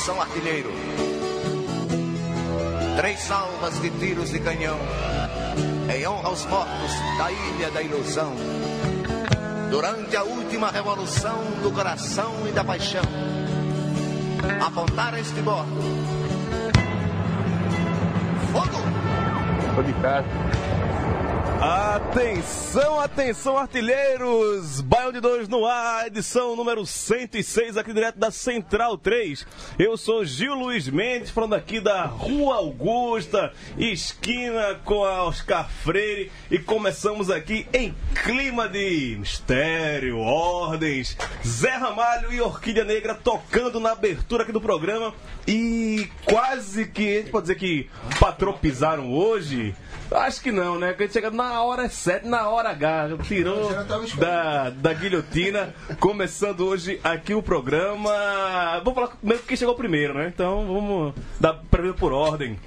Atenção, artilheiro. Três salvas de tiros de canhão em honra aos mortos da Ilha da Ilusão. Durante a última revolução do coração e da paixão, apontar este bordo. Fogo! Tô de casa. Atenção, atenção, artilheiros! Baião de 2 no ar, edição número 106, aqui direto da Central 3. Eu sou Gil Luiz Mendes, falando aqui da Rua Augusta, esquina com a Oscar Freire, e começamos aqui em clima de mistério, ordens, Zé Ramalho e Orquídea Negra tocando na abertura aqui do programa, e quase que, a gente pode dizer que patropizaram hoje. Acho que não, né? Que a gente chega na hora 7, na hora H. Tirou da, da guilhotina. Começando hoje aqui o programa. Vou falar mesmo quem chegou primeiro, né? Então vamos dar primeiro por ordem.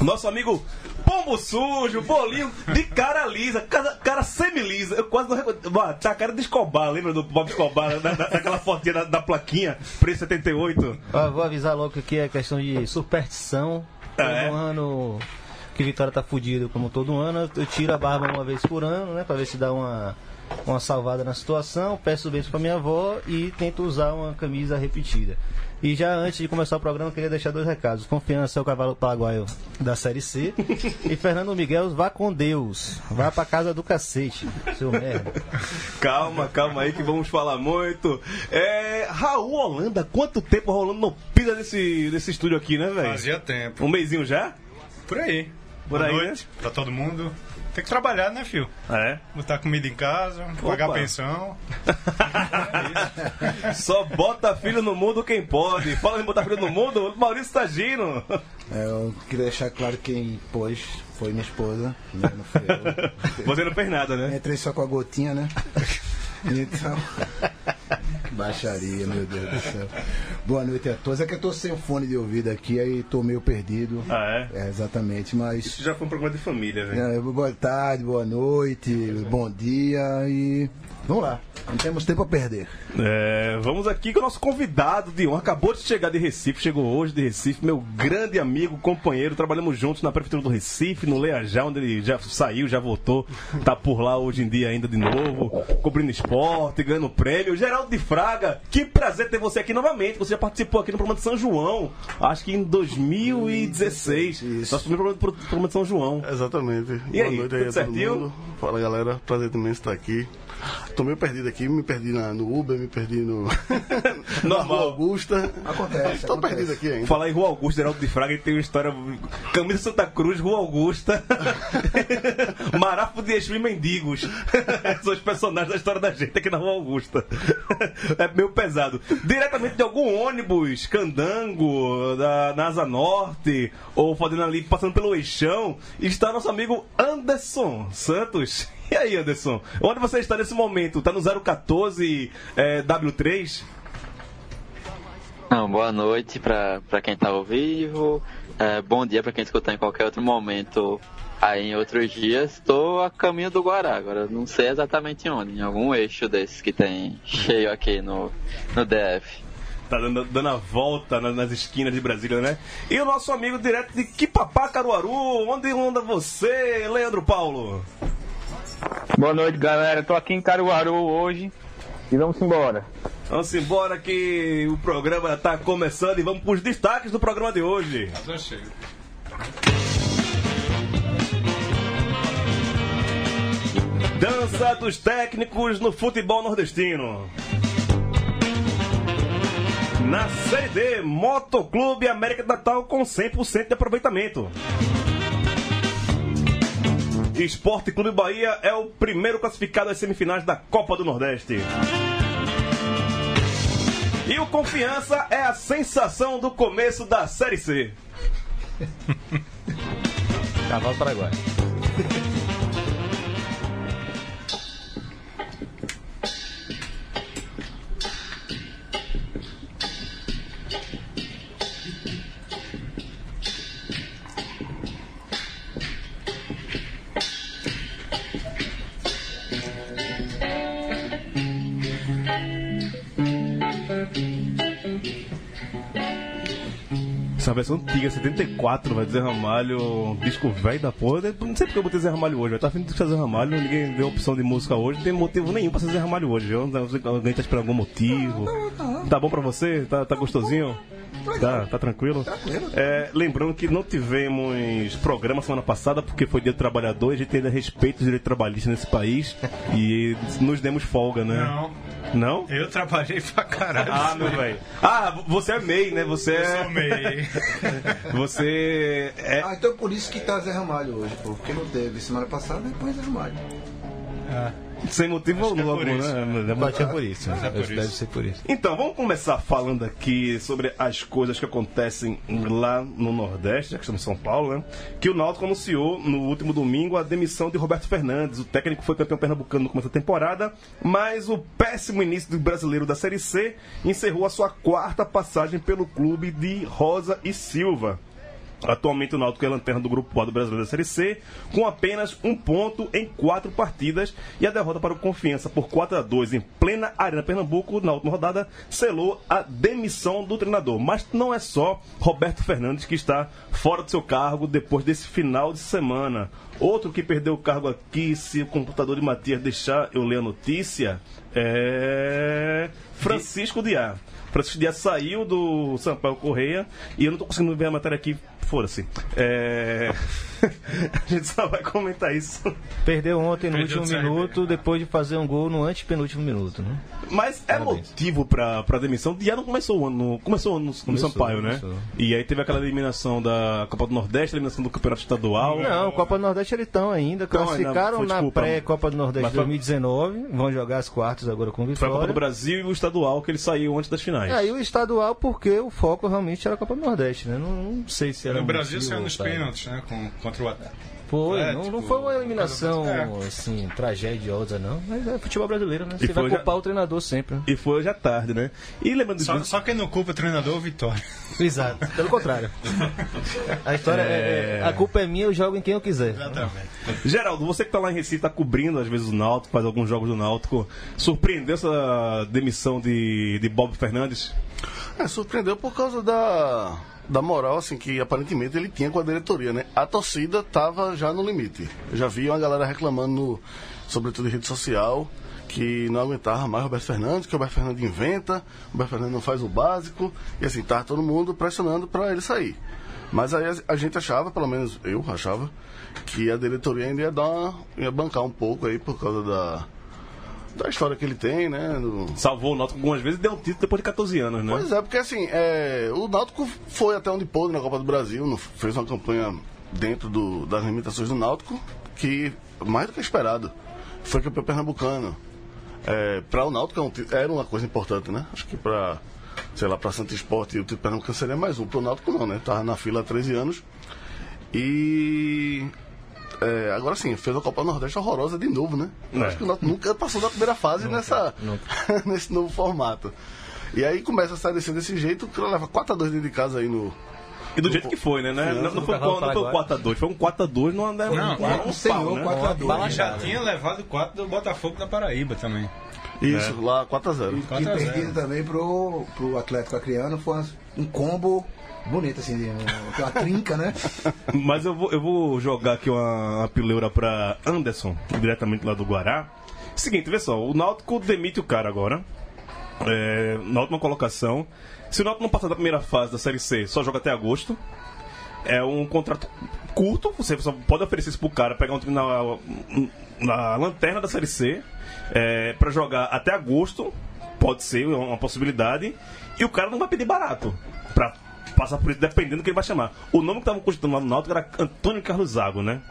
Nosso amigo Pombo Sujo, bolinho de cara lisa, cara, cara semi-lisa. Eu quase não reconheço. Bah, Tá a cara de Escobar, lembra do Bob Escobar? Da, da- daquela fotinha da, da plaquinha, preço 78. Ó, vou avisar logo que aqui é questão de superstição. Todo É. ano que Vitória tá fudido como todo ano, eu tiro a barba uma vez por ano, né? Pra ver se dá uma, uma salvada na situação. Peço beijo pra minha avó e tento usar uma camisa repetida. E já antes de começar o programa, eu queria deixar dois recados. Confiança é o cavalo paraguaio da Série C. e Fernando Miguel, vá com Deus. Vá pra casa do cacete, seu merda. Calma, calma aí que vamos falar muito. É, Raul Holanda, quanto tempo Rolando não pisa nesse, nesse estúdio aqui, né, velho? Fazia tempo. Um mêsinho já? Por aí. Por Boa aí, noite pra todo mundo. Tem que trabalhar, né, filho? É. Botar comida em casa, pagar Opa. pensão. Só bota filho no mundo quem pode. Fala em botar filho no mundo, Maurício Tagino. É, eu queria deixar claro que quem pôs foi minha esposa, né? Não fui eu. Você não fez nada, né? Entrei só com a gotinha, né? Então. Baixaria, meu Deus do céu. Boa noite a todos. É que eu tô sem o fone de ouvido aqui, aí tô meio perdido. Ah, é? É, exatamente, mas. Isso já foi um programa de família, velho. é, boa tarde, boa noite, bom dia e. Vamos lá, não temos tempo a perder. É, vamos aqui com o nosso convidado de honra. Acabou de chegar de Recife, chegou hoje de Recife, meu grande amigo, companheiro. Trabalhamos juntos na Prefeitura do Recife, no Leajá, onde ele já saiu, já voltou. Tá por lá hoje em dia ainda de novo, cobrindo esporte, ganhando prêmio. Geraldo de Fraga, que prazer ter você aqui novamente. Você já participou aqui no programa de São João, acho que em 2016. Isso. Nosso primeiro programa do programa de São João. Exatamente. E Boa aí, noite aí tudo a todo certinho? mundo. Fala galera, prazer também estar aqui. Tô meio perdido aqui, me perdi na- no Uber, me perdi no. na Normal. Rua Augusta. Acontece, Tô acontece. perdido aqui ainda. Falar em Rua Augusta, Geraldo de Fraga, ele tem uma história. Camisa Santa Cruz, Rua Augusta. Marafo de Exu e Mendigos. São os personagens da história da gente aqui na Rua Augusta. É meio pesado. Diretamente de algum ônibus, candango, da na Asa Norte, ou fazendo ali, passando pelo Eixão, está nosso amigo Anderson Santos. E aí, Anderson? Onde você está nesse momento? Tá no 014 é, W3? Não, boa noite pra quem tá ao vivo. É, bom dia pra quem escutar em qualquer outro momento aí em outros dias. Estou a caminho do Guará, agora não sei exatamente onde, em algum eixo desses que tem cheio aqui no, no DF. Tá dando, dando a volta na- nas esquinas de Brasília, né? E o nosso amigo direto de Quipapá, Caruaru, onde anda você, Leandro Paulo? Boa noite, galera. Tô aqui em Caruaru hoje e vamos embora. Vamos embora que o programa tá começando e vamos pros destaques do programa de hoje. Já chega. Dança dos técnicos no futebol nordestino. Na Série D, Motoclube América do Natal com 100% de aproveitamento. Esporte Clube Bahia é o primeiro classificado às semifinais da Copa do Nordeste. E o Confiança é a sensação do começo da Série C. Cavalo Paraguai. Essa versão antiga, 74, vai dizer Ramalho, um disco velho da porra. Não sei porque eu botei Zé Ramalho hoje, eu tava afim de fazer Ramalho, ninguém deu opção de música hoje, não tem motivo nenhum pra fazer Zé Ramalho hoje. Eu alguém tá esperando algum motivo. Tá bom pra você? Tá, tá gostosinho? Tá, tá tranquilo? É, lembrando que não tivemos programa semana passada porque foi dia do trabalhador e a gente ainda respeita os direitos trabalhistas nesse país e nos demos folga, né? Não. Não? Eu trabalhei pra caralho. Ah, meu velho. Ah, você é MEI, né? Você Eu é. sou MEI. Você é. Ah, então por isso que tá Zé Ramalho hoje, pô. Porque não teve semana passada, depois Zé Ramalho. Sem motivo Acho é algum, por isso. né? Bate é por isso. é por Deve isso. ser por isso. Então, vamos começar falando aqui sobre as coisas que acontecem lá no Nordeste, já que estamos em São Paulo, né? Que o Náutico anunciou no último domingo a demissão de Roberto Fernandes. O técnico foi campeão pernambucano no começo da temporada, mas o péssimo início do brasileiro da Série C encerrou a sua quarta passagem pelo clube de Rosa e Silva. Atualmente o Náutico é lanterna do grupo A do Brasileiro da Série C, com apenas um ponto em quatro partidas e a derrota para o Confiança por 4 a 2 em plena Arena Pernambuco, na última rodada, selou a demissão do treinador. Mas não é só Roberto Fernandes que está fora do seu cargo depois desse final de semana. Outro que perdeu o cargo aqui, se o computador de Matias deixar eu ler a notícia, é Francisco Diá. Francisco Dias saiu do Sampaio Correia e eu não tô conseguindo ver a matéria aqui, foda-se. É... a gente só vai comentar isso. Perdeu ontem no Perdeu último minuto, depois de fazer um gol no antepenúltimo minuto, né? Mas é Parabéns. motivo pra, pra demissão. Diá não começou o ano, no- começou o ano no, no Começou, Sampaio, né? começou. E aí teve aquela eliminação da Copa do Nordeste, eliminação do Campeonato Estadual. Não, Copa do Nordeste eles estão ainda. Tão ainda, Classificaram foi, na pré-Copa do Nordeste Mas foi- 2019. Vão jogar as quartas agora com o Foi a Copa do Vitória. Brasil e o estadual que ele saiu antes das finais. É, aí o estadual, porque o foco realmente era a Copa do Nordeste, né? Não, não sei se era. No Brasil saiu nos pênaltis, né? Com, contra o Atlético. Foi, É, não, tipo, não foi uma eliminação, por causa assim, tragédiosa, não. Mas é futebol brasileiro, né? E Você vai foi já- culpar o treinador sempre, né? E foi hoje à tarde, né? E lembrando Só, só quem não culpa o treinador é o Vitória. Exato. Pelo contrário. A história é... É. A culpa é minha, eu jogo em quem eu quiser. Exatamente. Geraldo, você que tá lá em Recife, tá cobrindo às vezes o Náutico, faz alguns jogos do Náutico. Surpreendeu essa demissão de, de Bob Fernandes? É, surpreendeu por causa da, da moral, assim, que aparentemente ele tinha com a diretoria, né? A torcida tava já no limite. Eu já vi uma galera reclamando, no, sobretudo em rede social, que não aguentava mais o Roberto Fernandes, que o Roberto Fernandes inventa, o Roberto Fernandes não faz o básico, e assim, tava todo mundo pressionando para ele sair. Mas aí a gente achava, pelo menos eu achava, que a diretoria ainda ia dar uma, ia bancar um pouco aí por causa da, da história que ele tem, né? do- Salvou o Náutico algumas vezes e deu um título depois de 14 anos, né? Pois é, porque assim, é, o Náutico foi até onde pôde na Copa do Brasil, fez uma campanha dentro do- das limitações do Náutico, que mais do que esperado. Foi campeão pernambucano. É, para o Náutico é era uma coisa importante, né? Acho que para, sei lá, para Santo Esporte o título pernambucano seria mais um. Para o Náutico não, né? Tava na fila há 13 anos. E é, agora sim, fez a Copa Nordeste horrorosa de novo, né? Eu É. Acho que o Náutico nunca passou da primeira fase nessa, nesse novo formato. E aí começa a sair desse, desse jeito, que ela leva 4x2 dentro de casa aí no. E do jeito que foi, né? Não, não foi, não foi um Paraguai. 4x2, foi um 4x2 não andava. Não, um, Um senhor, pau, né? 4 a 2 Bala já tinha levado 4 do Botafogo da Paraíba também. Isso, lá 4x0. E 4 a 0. perdido também pro, pro Atlético Acreano foi um combo bonito, assim, uma trinca, né? Mas eu vou, eu vou jogar aqui uma, uma pileura pra Anderson, diretamente lá do Guará. Seguinte, vê só, o Náutico demite o cara agora. É, na última colocação. Se o Náutico não passar da primeira fase da Série C, só joga até agosto. É um contrato curto, você só pode oferecer isso pro cara, pegar um time na, na lanterna da Série C, é, para jogar até agosto, pode ser uma possibilidade, e o cara não vai pedir barato pra passar por isso, dependendo do que ele vai chamar. O nome que estavam cogitando lá no Náutico era Antônio Carlos Zago, né?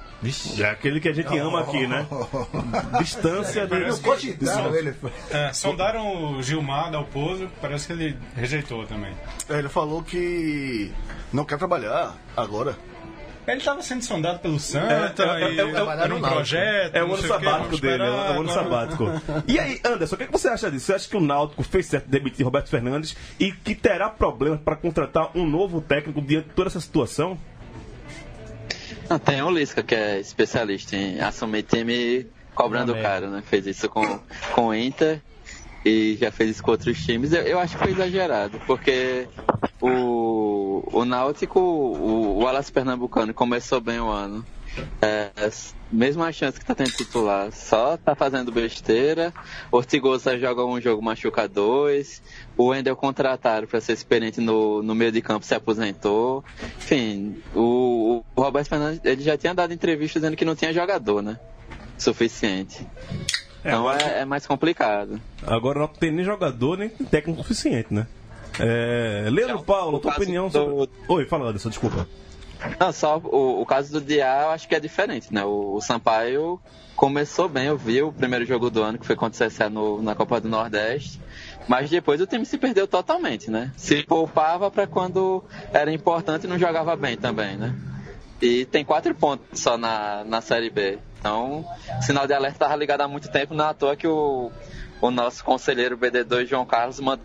É aquele que a gente ama aqui, né? Distância de. Não cogitaram ele. É, sondaram o Gilmar da Oposo, parece que ele rejeitou também. É, Ele falou que não quer trabalhar agora. Ele estava sendo sondado pelo Santa É, é, é, e é, é, era um projeto. É o ano sabático vamos dele, é esperar, o ano sabático. E aí, Anderson, o que, que você acha disso? Você acha que o Náutico fez certo em demitir Roberto Fernandes e que terá problemas para contratar um novo técnico diante de toda essa situação? Não, tem o Lisca, que é especialista em assumir time cobrando Uma caro, né? Fez isso com, com o Inter e já fez isso com outros times. Eu, eu acho que foi exagerado, porque o, o Náutico, o, o Alas Pernambucano começou bem o ano. É, mesmo a chance que tá tendo titular, só tá fazendo besteira. Ortigosa joga um jogo, machuca dois. O Wendel contrataram para ser experiente no, no meio de campo, se aposentou. Enfim, o, o Roberto Fernandes ele já tinha dado entrevista dizendo que não tinha jogador, né? Suficiente. É, Então agora- é, é mais complicado. Agora não tem nem jogador, nem técnico suficiente, né? É, Leandro Paulo, o tua caso opinião do- sobre. Oi, fala, Anderson, desculpa. Não, só o, o caso do Diá eu acho que é diferente, né? O, o Sampaio começou bem, eu vi o primeiro jogo do ano, que foi contra o CSA no, na Copa do Nordeste, mas depois o time se perdeu totalmente, né? Se poupava para quando era importante e não jogava bem também, né? E tem quatro pontos só na, na Série B. Então, o sinal de alerta estava ligado há muito tempo, não é à toa que o, o nosso conselheiro BD2, João Carlos, mandou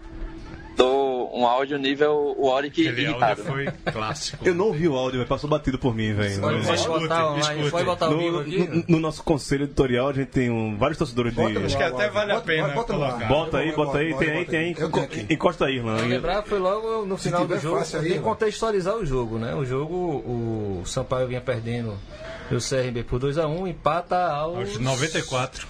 um áudio nível o Oric irritado. áudio né? foi clássico. Eu não ouvi o áudio, mas passou batido por mim, velho. Pode, No- pode botar online, escute. pode botar ao vivo No, aqui. no- no nosso conselho editorial, a gente tem um, vários torcedores de. Bota no Acho que até vale a bota- pena bota no ar. colocar. Bota aí, bota aí, tem aí, tem aí. Encosta aí, Irlan. Lembrar foi logo no final do jogo e contextualizar o jogo, né? O jogo, o Sampaio vinha perdendo o CRB por 2x1, empata aos Aos 94.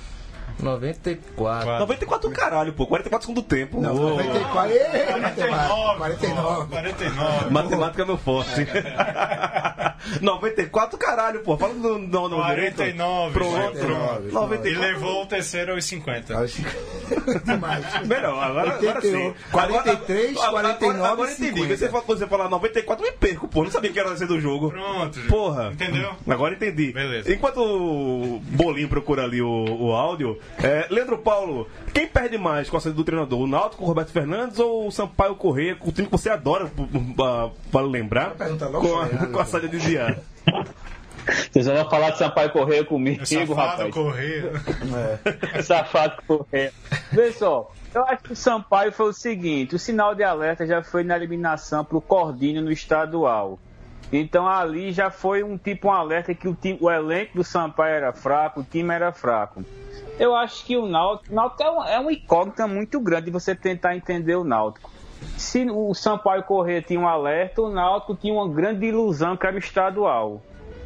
94. 94 caralho, pô. 44 segundos do tempo. Não, Ô, 94. Ê, 49. 49. 49. Matemática é meu forte. 94 caralho, pô. Fala no, no, no 49. Pronto, pronto. 94. E levou o terceiro aos 50. Acho que- Demais. Melhor, agora, agora sim. 81, 43, Agora- agora- 49, Agora entendi. 50. Você fala, você falar 94, eu me perco, pô. Não sabia que era ser do jogo. Pronto. gente. Porra. Entendeu? Agora entendi. Beleza. Enquanto o Bolinho procura ali o, o áudio, é, Leandro Paulo, quem perde mais com a saída do treinador? O Náutico com o Roberto Fernandes ou o Sampaio Corrêa, o time que você adora, p- p- pra- vale lembrar, com a, com a saída de Diá? Vocês vão falar de Sampaio Correia comigo, É Safado rapaz. correr. Safado Correia. Vê só, eu acho que o Sampaio foi o seguinte: o sinal de alerta já foi na eliminação para o Cordinho no estadual. Então ali já foi um tipo um alerta que o, time, o elenco do Sampaio era fraco, o time era fraco. Eu acho que o Náutico, o Náutico é, uma, é uma incógnita muito grande de você tentar entender o Náutico. Se o Sampaio Corrêa tinha um alerta, o Náutico tinha uma grande ilusão que era o estadual.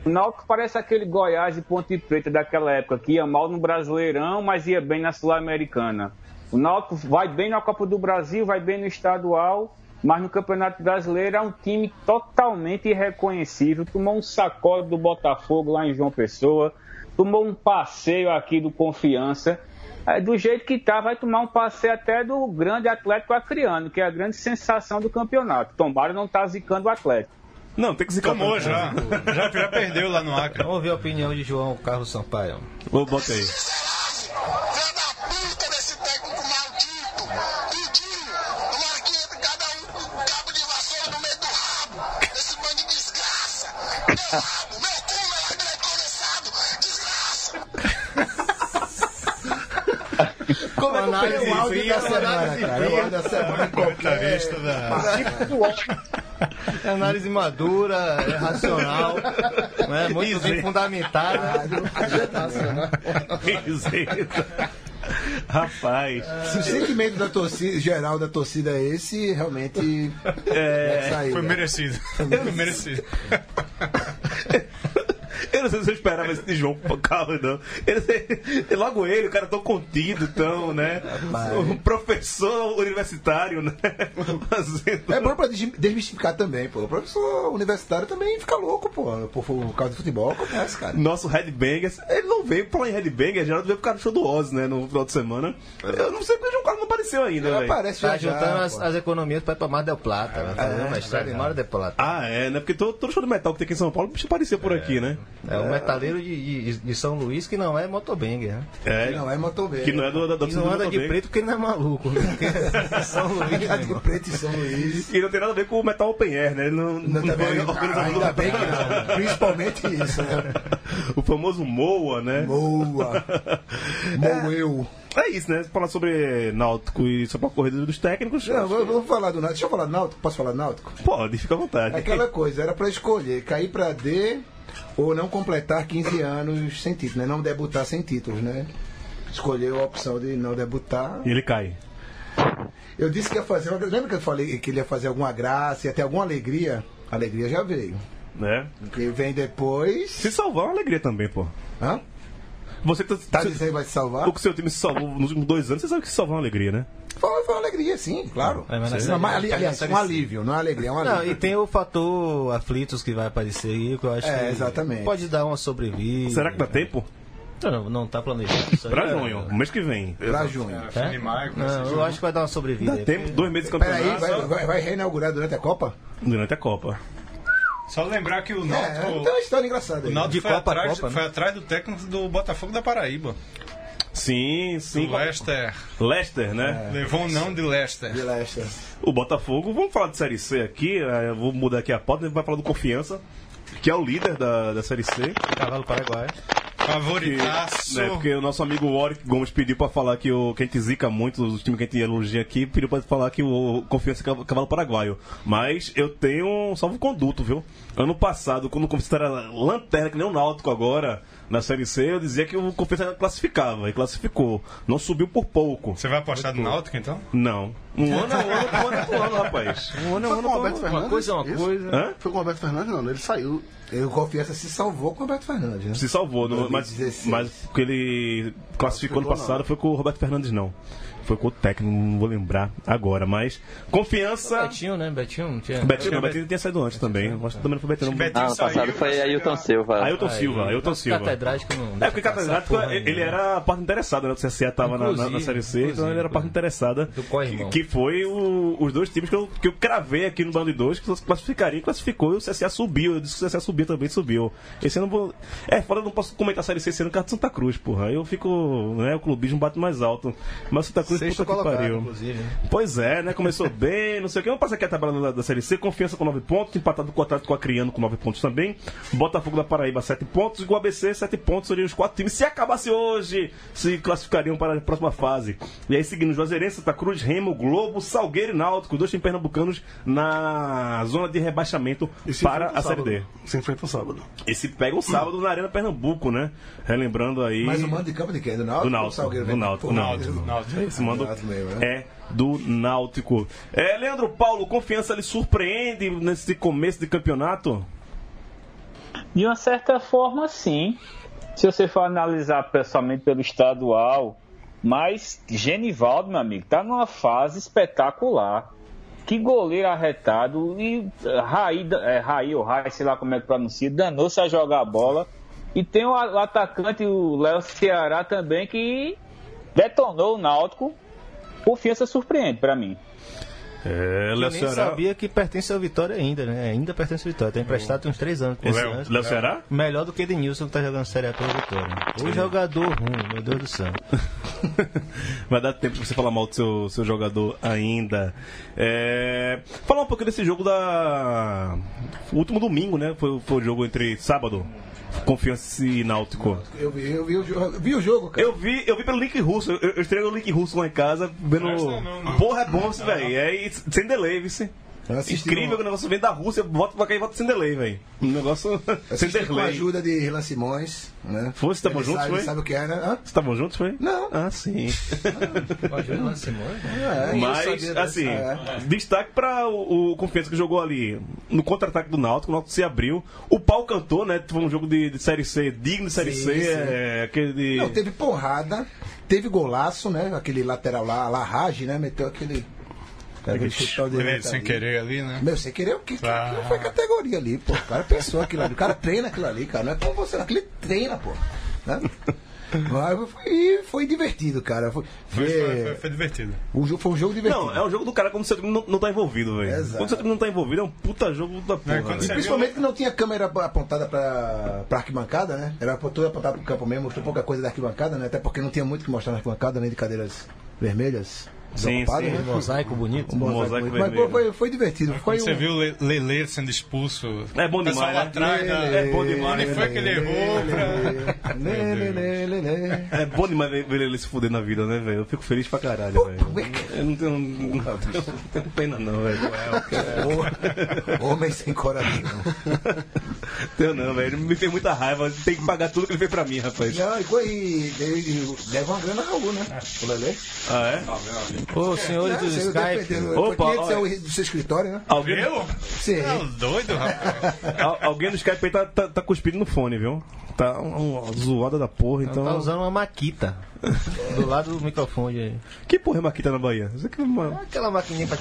Náutico parece aquele Goiás e Ponte Preta daquela época, que ia mal no Brasileirão, mas ia bem na Sul-Americana. O Náutico vai bem na Copa do Brasil, vai bem no estadual, mas no Campeonato Brasileiro é um time totalmente irreconhecível. Tomou um sacode do Botafogo lá em João Pessoa, tomou um passeio aqui do Confiança. É, do jeito que tá, vai tomar um passeio até do grande Atlético Acreano, que é a grande sensação do campeonato. Tomara não tá zicando o Atlético. Não, tem que se Tomou já. já. Já perdeu lá no Acre. Vamos ouvir a opinião de João Carlos Sampaio. Vou botar aí. Filha da puta desse técnico maldito! Tudinho! Tomara que entre cada um com um cabo de vassoura no meio do rabo! Esse bando de desgraça! Meu rabo, meu cu, meu atleta condensado! Desgraça! Como é que eu o áudio fria, da semana, cara? O áudio da semana Comentarista qualquer. Da. Análise madura, é racional, né? muito bem fundamentada. Rapaz. Se o sentimento da torcida, geral da torcida é esse, realmente é, sair. Foi né? merecido. Foi merecido. Eu não sei se eu esperava esse de João Carlos, não. Ele, logo ele, o cara tão contido, tão, né? Um professor universitário, né? Fazendo- É bom pra des- desmistificar também, pô. O professor universitário também fica louco, pô. Por, por causa do futebol, acontece, cara. Nosso Headbangers, ele não veio pra em Headbangers, Geraldo veio por causa do show do Oz, né? No final de semana. Eu não sei porque o João Carlos não apareceu ainda, velho. aparece Tá já já, juntando as, pô. as economias para ir pra Mar del Plata. Vai fazer uma estrada em Mar del Plata. Ah, é, né? Porque todo, todo show de metal que tem aqui em São Paulo, bicho apareceu por aqui, né? É um metaleiro de, de, de São Luís que não é motobanger, né? É, Que não é motobeiro. que não é do, da, da Que não anda de preto porque ele não é maluco. né? Porque São Luís, meu de preto e São Luís. E não tem nada a ver com o Metal Open Air, né? Ele não, Não, também, foi organizador ainda da bem que não. Principalmente isso, né? O famoso MOA, né? Boa. Moeu. É isso, né? Falar sobre Náutico e sobre a corrida dos técnicos. Não, vamos vamos falar do Náutico. Deixa eu falar do Náutico. Posso falar do Náutico? Pode, fica à vontade. É aquela coisa, era pra escolher cair pra D ou não completar 15 anos sem título, né? Não debutar sem títulos, né? Escolheu a opção de não debutar. E ele cai. Eu disse que ia fazer. Lembra que eu falei que ele ia fazer alguma graça, ia ter alguma alegria? A alegria já veio. Né? O que vem depois. Se salvar é uma alegria também, pô. Hã? Você tá, Tá você- dizendo que vai se salvar? o que seu time se salvou nos últimos dois anos, você sabe que se salvar é uma alegria, né? Foi, foi uma alegria, sim, claro. É, mas Não, série- mas, ali- aliás, série um alívio, não é alegria, é um Não, alívio. e tem o fator aflitos que vai aparecer aí, que eu acho É, que exatamente. pode dar uma sobrevida. Será que dá tempo? Não, não tá planejado. Pra junho, mês que vem. Pra junho. É, maio, Não, eu acho que vai dar uma sobrevida. Dá tempo, dois meses de Peraí, campeonato vai, vai, vai reinaugurar durante a Copa? durante a Copa. Só lembrar que o É, Náutico, tem uma história engraçada o. Náutico De foi, Copa atrás, Copa, né? foi atrás do técnico do Botafogo da Paraíba. Sim, sim. Do Leicester. Leicester, né? Levou um não de Leicester. De Leicester. O Botafogo, vamos falar de Série C aqui, eh, eu vou mudar aqui a pauta, a gente vai falar do Confiança, que é o líder da, da Série C. Cavalo Paraguai. Favoritaço. né, porque o nosso amigo Warwick Gomes pediu pra falar que o que a gente zica muito, os times que a gente elogia aqui, pediu pra falar que o Confiança é cav- cavalo paraguaio. Mas eu tenho um salvo-conduto, viu? Ano passado, quando o Confiança era lanterna, que nem o Náutico agora, na Série C, eu dizia que o Confiança classificava, e classificou. Não subiu por pouco. Você vai apostar no Náutico, então? Não. Um ano é um ano, um ano é um ano, rapaz. Um ano é um Foi ano. com o Roberto Fernandes? coisa é uma isso? coisa. Hã? Foi com o Roberto Fernandes, não. Ele saiu. E o Confiança se salvou com o Roberto Fernandes, né? Se salvou, no- mas, 2016. mas porque ele classificou ano passado não. foi com o Roberto Fernandes, não. Foi com o técnico, não vou lembrar agora, mas confiança. Betinho, né? Betinho não tinha. Betinho, não, Betinho tinha saído antes também. Acho que também não foi Betinho. não. Betinho Ah, no saiu, passado foi Ailton chegar- Silva. Ailton Silva, Ailton Silva. Catedrático não. É porque Catedrático, Porra ele era a parte interessada, né? O CSA tava na, na- na Série C, então ele era a parte interessada. Do. Que, que foi o- os dois times que eu, que eu cravei aqui no Bando de Dois, que classificaria e classificou, e o CSA subiu. Eu disse que o CSA subiu também, subiu. Esse ano eu vou. É, fora eu não posso comentar a Série C ano, por causa de Santa Cruz, porra. Aí eu fico. Né, o clubismo bate mais alto. Mas Santa Cruz, Sexto puta que pariu. inclusive. né? Pois é, né? Começou bem, não sei o que. Vamos passar aqui a tabela da, da Série C. Confiança com 9 pontos, empatado com o Atlético Acreano com 9 pontos também. Botafogo da Paraíba 7 pontos. E o ABC 7 pontos. Seriam os quatro times. Se acabasse hoje, se classificariam para a próxima fase. E aí seguindo Juazeirense, Santa Cruz, Remo, Globo, Salgueiro e Náutico. Dois times pernambucanos na zona de rebaixamento para a Série D. Se enfrenta o sábado. Esse pega o sábado na Arena Pernambuco, né? Relembrando aí. Mas o mando de campo de quem? Do Náutico? Do Náutico, do? Náutico, Pô, Náutico. Náutico. Náutico mesmo, né? é do Náutico. É, Leandro Paulo, confiança lhe surpreende nesse começo de campeonato? De uma certa forma, sim. Se você for analisar pessoalmente pelo estadual, mas Genivaldo, meu amigo, tá numa fase espetacular. Que goleiro arretado e eh, Raí, é, Raí ou Rai, sei lá como é que pronuncia, danou-se a jogar a bola. E tem o atacante, o Léo Ceará também, que detonou o Náutico. Confiança surpreende pra mim. É, Eu nem sabia que pertence ao Vitória ainda, né? Ainda pertence ao Vitória. Tem emprestado tem uns três anos. com esse Léo. Léo Ceará? Melhor do que Denilson que tá jogando Série A pelo Vitória. O jogador ruim, meu Deus do céu. Vai dar tempo de você falar mal do seu, seu jogador ainda. É, falar um pouco desse jogo da. O último domingo, né? Foi, foi o jogo entre sábado. Confiança e Náutico. Eu vi, eu vi, o jogo, vi o jogo, cara. Eu vi, eu vi pelo link russo. Eu, eu estreiei no link russo lá em casa, vendo. Presta não, não. Porra, é bom isso, velho. É sem delay, vice. Incrível que o negócio vem da Rússia, volta pra cá e volta sem delay, velho. Um negócio assisti com a ajuda de Rilan Simões, né? Foi, Ele juntos, sabe, foi? sabe o que era. Hã? Vocês estavam juntos, foi? Não. Ah, sim. É, eu Mas, sabia dessa- assim, é. destaque para o, o Confiança que jogou ali no contra-ataque do Náutico, o Náutico se abriu. O pau cantou, né? Foi um jogo de, de Série C, digno de Série Sim, C, sim. é, aquele de... Não, teve porrada, teve golaço, né? Aquele lateral lá, Larrage, né? Meteu aquele. Aquele chutão de direita sem querer ali, né? Meu, sem querer, o Ah. não foi categoria ali, pô. O cara pensou aquilo ali. O cara treina aquilo ali, cara. Não é como você, não. Aquele treina, pô. Né? Mas foi, foi divertido, cara. Foi, Foi, foi, foi, foi divertido. O jogo, foi um jogo divertido. Não, é um jogo do cara quando o seu time não, não tá envolvido, velho. Exato. Quando o seu time não tá envolvido, é um puta jogo da porra. quando velho. você- Principalmente que não tinha câmera apontada pra, pra arquibancada, né? Era tudo apontado pro campo mesmo, mostrou pouca coisa da arquibancada, né? Até porque não tinha muito que mostrar na arquibancada, nem de cadeiras vermelhas. Sim, desocupadas, sim. né? Mosaico bonito. Um mosaico mosaico bonito. Mas pô, foi, foi divertido. Foi você um- viu o Le- Lele sendo expulso. É bom demais, lá né? atrás, né? É bom demais, Onde foi que ele errou pra. Lê, lê, lê, lê, lê. É bom demais ver ver ele se fuder na vida, né, velho? Eu fico feliz pra caralho, velho. Eu não tenho, não tenho, não tenho pena, não, velho. Homem sem coração. Tenho não, velho. Ele me fez muita raiva. Tem que pagar tudo que ele fez pra mim, rapaz. Não, e, foi- e, e, leva uma grana Raul, né? O Lelê. Ah, é? Ô, senhores É, do Skype. Opa, 500 olha. é o do seu escritório, né? Alguém, Eu? Sim. Tá doido, rapaz. al- alguém no Skype aí tá, tá, tá cuspindo no fone, viu? Tá uma, zoada da porra, então. Tá usando uma maquita do lado do microfone aí. Que porra é Maquita na Bahia? Isso aqui é uma... Aquela maquininha pra,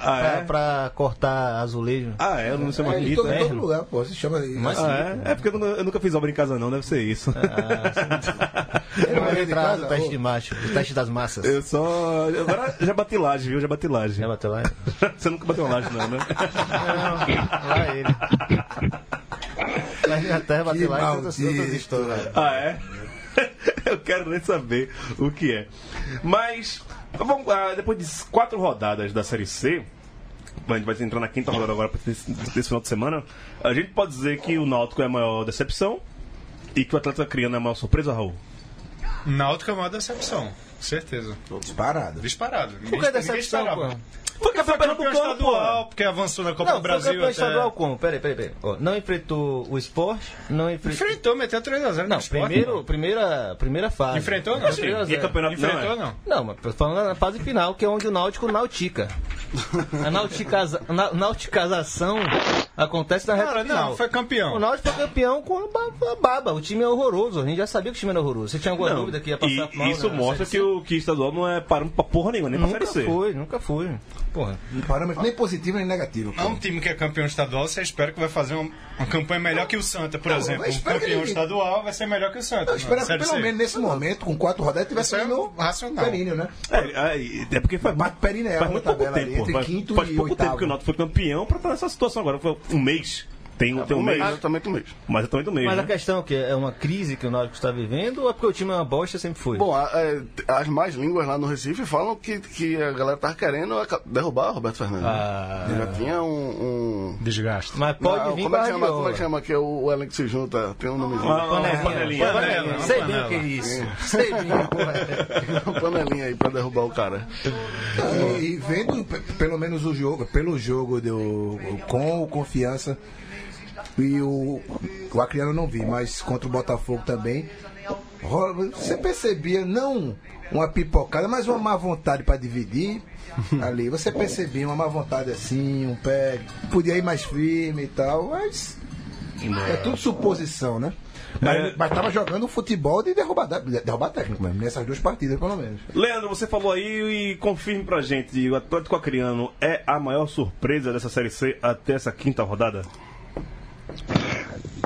Ah, pra, é? pra cortar azulejo. Ah, é? Eu não sei É, Maquita. em todo lugar, pô. Se chama. Mas- Ah, é? É porque eu nunca, eu nunca fiz obra em casa, não. Deve ser isso. Ele Vai vai de entrar casa, no teste de macho, o teste das massas. Eu só. Agora já bati laje, viu? Já bati laje. Já bateu lá? Você nunca bateu laje, não, né? Não, lá ele. Na minha terra bateu lá e outras histórias. Ah, é? Eu quero nem saber o que é. Mas, vamos, ah, depois de quatro rodadas da Série C, a gente vai entrar na quinta rodada agora desse, desse final de semana, a gente pode dizer que o Náutico é a maior decepção e que o Atlético Criando é a maior surpresa, Raul? Náutico é uma decepção, certeza. Disparado. Disparado. Por que ninguém decepção. Foi campeão Foi campeão pernambucano, estadual, porque avançou na Copa Não, do foi Brasil campeão até... estadual como? Peraí, peraí, peraí. Ó, não enfrentou o esporte, não enfrentou... Enfrentou, meteu 3x0 Não, primeiro, primeira, primeira fase. Enfrentou, não? Meteu 3 a E 0. campeonato não, Enfrentou, é? não? Não, mas falando na fase final, que é onde o Náutico nautica. A nauticaza, na, nauticazação acontece na reta Cara, final. não, foi campeão. O Náutico foi campeão com a ba- a baba. O time é horroroso. A gente já sabia que o time era horroroso. Você tinha alguma Não, dúvida que ia e passar mal isso mostra que o que estadual não é parâmetro pra porra nenhuma, nem pra Nunca Série C. foi, nunca foi. Porra. Parâmetro nem positivo nem negativo. É um time que é campeão estadual, você espera que vai fazer uma, uma campanha melhor que o Santa, por Não, exemplo. espero que campeão ele- estadual vai ser melhor que o Santa. Eu esperava que pelo menos nesse momento, com quatro rodadas, tivesse Isso é no racional. períneo, né? É, é, é porque faz, Bate perineal faz na muito pouco tabela ali, tempo. entre faz quinto faz e pouco oitavo. tempo que o Náutico foi campeão pra estar nessa situação agora. Foi um mês. Tem, tem um Um mês. mês, exatamente um mês. Mas exatamente um mês. Mas né? a questão é o quê? É uma crise que o Náutico está vivendo ou é porque o time é uma bosta sempre foi? Bom, a- é, as mais línguas lá no Recife falam que, que a galera tava querendo derrubar o Roberto Fernandes. Ah. Já tinha um. um... Desgaste. mas pode Não, vir como, é que a chama, como é que chama? Que é o, o elenco que se junta, tem um nomezinho. Ah, panelinha. Panela, Sei bem o que é isso. Sei bem como é. uma panelinha aí pra derrubar o cara. E, e vendo pelo menos o jogo, pelo jogo do, com o confiança e o, o Acriano eu não vi, mas contra o Botafogo também. Você percebia não uma pipocada, mas uma má vontade para dividir ali. Você percebia uma má vontade assim, um pé. Podia ir mais firme e tal, mas. É tudo suposição, né? Mas, É. mas tava jogando futebol de derrubar, de derrubar técnico mesmo, nessas duas partidas, pelo menos. Leandro, você falou aí e confirme pra gente: o Atlético Acreano é a maior surpresa dessa Série C até essa quinta rodada?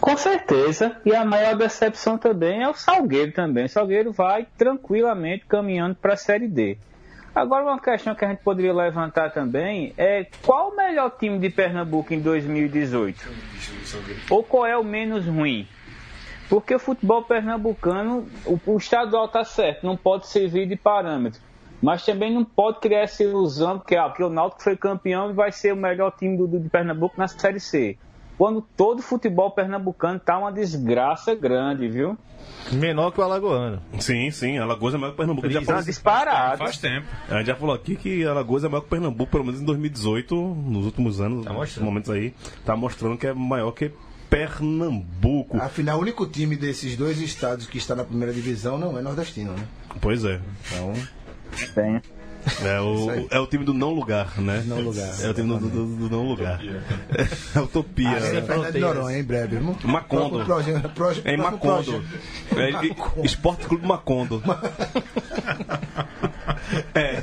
Com certeza. E a maior decepção também é o Salgueiro também. O Salgueiro vai tranquilamente caminhando para a Série D. Agora uma questão que a gente poderia levantar também é qual o melhor time de Pernambuco em 2018? Ou qual é o menos ruim? Porque o futebol pernambucano, o, o estadual está certo, não pode servir de parâmetro. Mas também não pode criar essa ilusão que, ah, que o Náutico foi campeão e vai ser o melhor time do, do- de Pernambuco na Série C. quando todo futebol pernambucano tá uma desgraça grande, viu? Menor que o Alagoano. Sim, sim, Alagoas é maior que Pernambuco. A gente já Tá falou, disparado. Faz tempo. a gente já falou aqui que Alagoas é maior que Pernambuco, pelo menos em 2018, nos últimos anos, Tá nos momentos aí, tá mostrando que é maior que Pernambuco. Afinal, o único time desses dois estados que está na primeira divisão não é nordestino, né? Pois é. Então, Tem. É o, é o time do não lugar, né? Não lugar. É o time do, do- do não lugar. É Utopia. Ah, né? é Fernando de Noronha, em breve, irmão. Macondo. É em Macondo. É, Esporte Clube Macondo. É.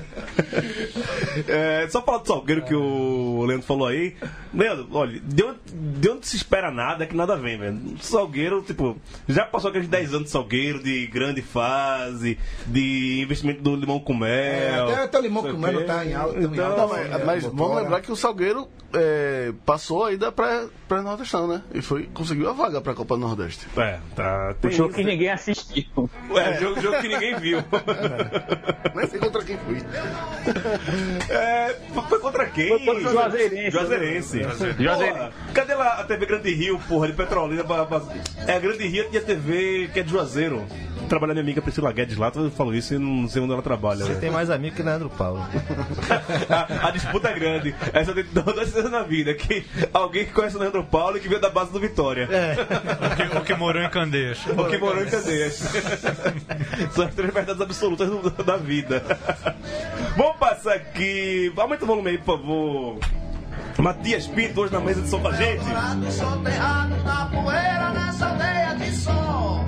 É, Só falar do Salgueiro que o Leandro falou aí. Leandro, olha, de onde, de onde se espera nada é que nada vem, velho. Salgueiro, tipo, já passou aqueles 10 anos de Salgueiro, de grande fase, de investimento do limão com mel. É, até- até o limão com mel não tá em alta, em Então, alta, Não, mas, É, mas motora. vamos lembrar que o Salgueiro é, passou aí da pré- pré-nordestão, né? E foi, conseguiu a vaga pra Copa do Nordeste. É, tá. Tem Show isso. que ninguém assistiu. É, jogo, jogo que ninguém viu. Nem sei contra quem foi. É, foi contra quem? Foi contra o Juazeirense. Juazeirense. Juazeirense. Cadê lá a TV Grande Rio, porra, de Petrolina? pra- pra- É a Grande Rio e a TV que é de Juazeiro. Trabalha minha amiga Priscila Guedes lá, eu falo isso e não sei onde ela trabalha. Você né? tem mais amigo que Leandro Paulo. a, a disputa é grande. Essa tem duas coisas na vida: que alguém que conhece o Leandro Paulo e que veio da base do Vitória. O que, o que morou em Candeias. O que morou em Candeias. São as três verdades absolutas do- da vida. Vamos passar aqui. Aumenta o volume aí, por favor. Matias Pinto hoje na mesa de som com a gente. Dourado soterrado na poeira nessa aldeia de sol.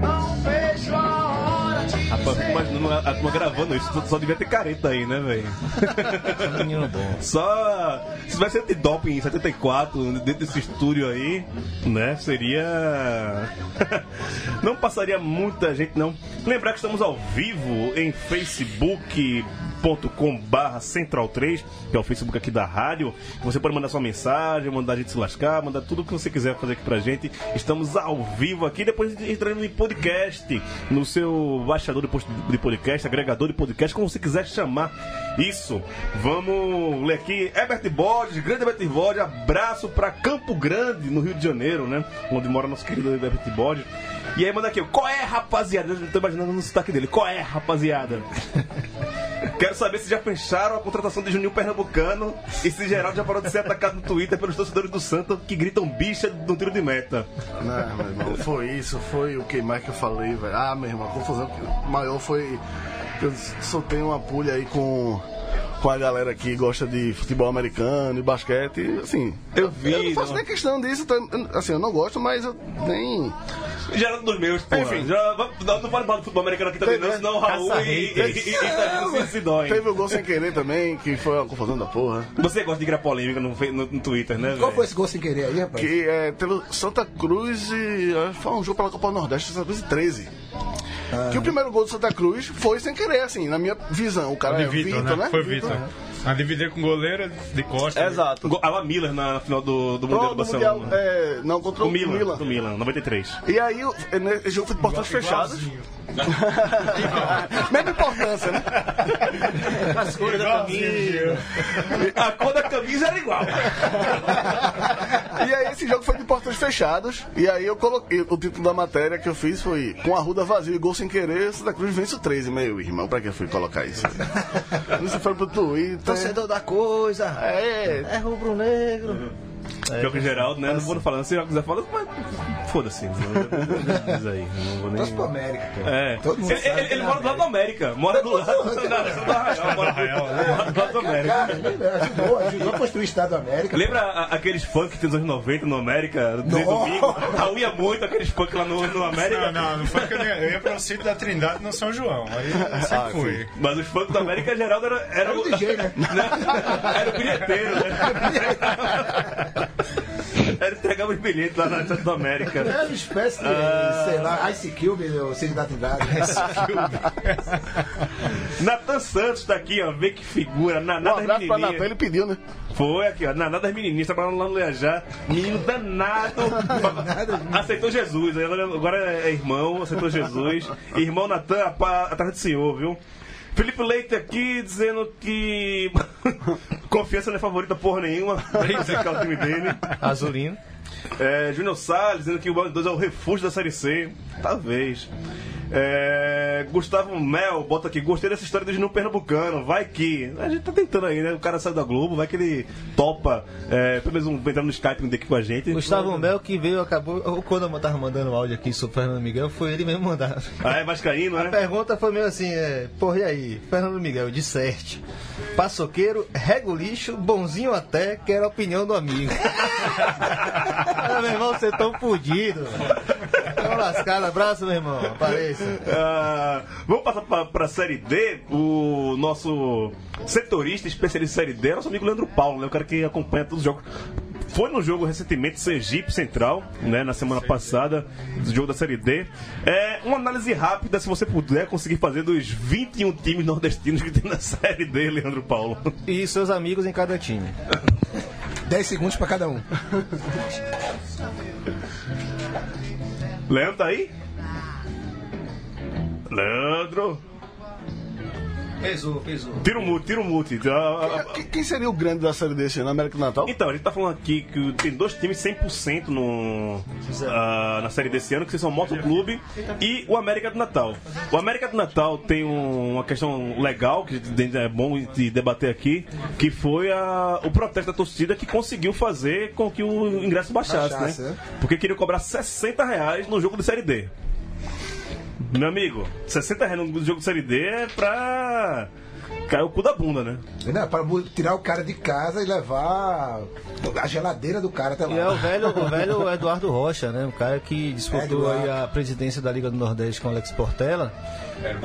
Não vejo a hora Rapaz, fico imaginando a, turma gravando isso. Só, só devia ter careta aí, né, velho? Menino bom. Só. Se tivesse antidoping em 74, dentro desse estúdio aí, né? Seria. não passaria muita gente, não. Lembrar que estamos ao vivo em Facebook barra central 3 que é o Facebook aqui da rádio você pode mandar sua mensagem mandar a gente se lascar mandar tudo o que você quiser fazer aqui pra gente estamos ao vivo aqui depois entrando em podcast no seu baixador de podcast agregador de podcast como você quiser chamar isso. Vamos ler aqui. Herbert Borges grande Herbert Borges abraço pra Campo Grande no Rio de Janeiro né? Onde mora nosso querido Herbert Borges e aí manda aqui, qual é rapaziada? Eu tô imaginando no sotaque dele, qual é rapaziada? Quero saber se já fecharam a contratação de Juninho Pernambucano e se Geraldo já parou de ser atacado no Twitter pelos torcedores do Santa que gritam bicha no tiro de meta. Não, meu irmão, foi isso, foi o que mais que eu falei, velho. Ah, meu irmão, a confusão maior foi eu soltei uma pulha aí com, com a galera que gosta de futebol americano e basquete, e, assim. Eu vi, Eu não faço não. nem questão disso, tá- assim, eu não gosto, mas eu nem. Geraldo dos meus, porra. Enfim. Já, não, não pode falar do futebol americano aqui também, não, senão o Raul e, e, e, e, e Tadinho se, doem. Teve o gol sem querer também, que foi uma confusão da porra. Você gosta de criar polêmica no, no, no Twitter, né, Qual velho? foi esse gol sem querer aí, rapaz? Que é, teve Santa Cruz e. ah, Foi um jogo pela Copa Nordeste, Santa Cruz e 13. Que o primeiro gol do Santa Cruz foi sem querer, assim, na minha visão. O cara é Vitor, né? né? Foi Vitor. A dividir com goleiro de costa. Exato. Go- Alan Miller na final do, do Mundial do do Mundial, Barcelona. é, não, contra Do o Milan, Milan. do Milan, 93. E aí, o- né, esse jogo foi de portões fechados. Mesma importância, né? As cores da camisa. A cor da camisa era igual. E aí, esse jogo foi de portões fechados. E aí, eu coloquei. O título da matéria que eu fiz foi Com a Ruda vazio e gol sem querer, Santa Cruz vence o 13. Meu irmão, pra que eu fui colocar isso? Isso foi pro Twitter. Torcedor da coisa. É, É rubro-negro. Pior que Geraldo, né? Não vou falar, se o quiser falar, mas foda-se. não- Diz aí, não vou nem. Torce pro América, pô. É. Todo mundo Ele, ele- ele é mora do lado da América. Mora do lado da Arraial. Mora do lado América. Cara, ajudou, ajudou a construir o Estado da América. Lembra a- aqueles funk que tem nos anos 90 no América? No Nossa. domingo? A unha muito, aqueles funk lá no, no América. Não, não, não foi que eu, ia- eu ia para o sítio da Trindade no São João. Aí eu sempre fui. Mas os funk da América, Geraldo, era, era, Era o DJ, né? era o bilheteiro, né? Era entregava os bilhetes lá na Estação da América. Era uma espécie de, Ah. sei lá, Ice Cube, o Cid da Trindade. Natan Santos tá aqui, ó. Vê que figura. Um Naná das abraço pra Natan, ele pediu, né? Foi aqui, ó. Naná das menininhas, trabalhando lá no Leajá. Menino danado. aceitou Jesus. Agora, é irmão, aceitou Jesus. Irmão Natan, atrás do senhor, viu? Felipe Leite aqui dizendo que confiança não é favorita porra nenhuma. Pra secar o time dele. Azulino. É, Júnior Salles dizendo que o Balde 2 é o refúgio da Série C. Talvez. É, Gustavo Mel bota aqui, gostei dessa história do Gino Pernambucano, vai que. A gente tá tentando aí, né? O cara sai da Globo, vai que ele topa, é, pelo menos um, entrar no Skype um dia aqui com a gente. Gustavo Mel que veio, acabou. ou Quando eu tava mandando áudio aqui sobre o Fernando Miguel, foi ele mesmo mandar. Ah, é Vascaíno, A né? pergunta foi meio assim, é, porra, e aí? Fernando Miguel, disserte. Paçoqueiro, rega o lixo, bonzinho até, quero a opinião do amigo. ah, meu irmão, você tão fudido. Tão lascado, abraço, meu irmão. Apareça. Ah, vamos passar pra, pra Série D. O nosso setorista, especialista em Série D, é nosso amigo Leandro Paulo, né? O cara que acompanha todos os jogos. Foi no jogo recentemente, Sergipe Central, né? Na semana passada, do jogo da Série D. É uma análise rápida, se você puder conseguir fazer, dos 21 times nordestinos que tem na Série D, Leandro Paulo. E seus amigos em cada time. 10 segundos pra cada um. Leandro tá aí? Leandro. Pesou, pesou. Tira o mute, tira o mute. Ah, ah, Quem- Quem seria o grande da série desse ano? América do Natal? Então, a gente tá falando aqui que tem dois times 100% no, ah, na série desse ano, que são o Moto Clube e o América do Natal. O América do Natal tem um- uma questão legal, que é bom de debater aqui, que foi a- o protesto da torcida que conseguiu fazer com que o ingresso baixasse, Baixasse, né? né? Porque queria cobrar 60 reais no jogo de série D. Meu amigo, 60 reais no jogo de série D é pra cair o cu da bunda, né? Não, para bu- tirar o cara de casa e levar a geladeira do cara até lá. E é o velho, o velho Eduardo Rocha, né? O cara que disputou a presidência da Liga do Nordeste com o Alex Portela.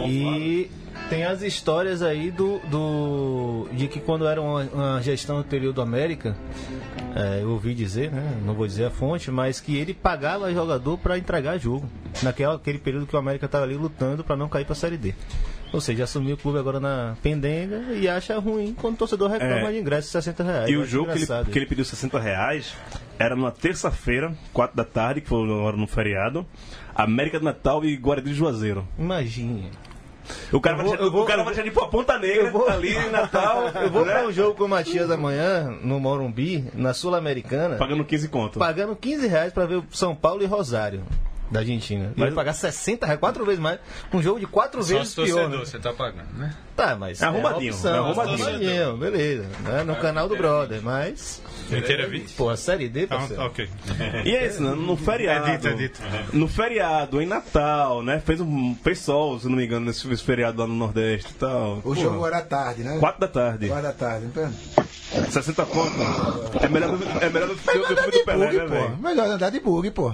E tem as histórias aí do, do de que quando era uma, uma gestão anterior do América, é, eu ouvi dizer, né? Não vou dizer a fonte, mas que ele pagava jogador para entregar jogo. Naquele aquele período que o América estava ali lutando para não cair para a Série D. Ou seja, assumiu o clube agora na pendenga e acha ruim quando o torcedor reclama É. de ingresso de 60 reais. E o jogo que ele, que ele pediu 60 reais era numa terça-feira, 4 da tarde, que foi agora no feriado. América do Natal e Guarani de Juazeiro. Imagine. O cara Eu vai vou- deixar, vou- o cara vai deixar de Ponta Negra vou- ali em Natal. Eu vou né? pra um jogo com o Matias amanhã, no Morumbi, na Sul-Americana, Pagando 15 conto. pagando 15 reais pra ver o São Paulo e Rosário, da Argentina. E vai pagar 60 reais, quatro vezes mais. Um jogo de quatro Só vezes se pior. torcedor, Né? você tá pagando, né? Tá, mas. É arrumadinho, uma opção, é arrumadinho. arrumadinho, beleza. né? No canal do Brother, mas. Inteira 20? Pô, a série D, Então, parceiro. ok. E é isso, né? no feriado. É dito, é dito. No feriado, em Natal, né? Fez, um, fez sol, se não me engano, nesse, feriado lá no Nordeste e tal. O jogo era tarde, né? 4 da tarde. 4 da tarde. Então, 60 conto. É melhor do, é melhor do, melhor andar filme de do Pelé, bug, né, pô. velho? Melhor andar de bug, pô.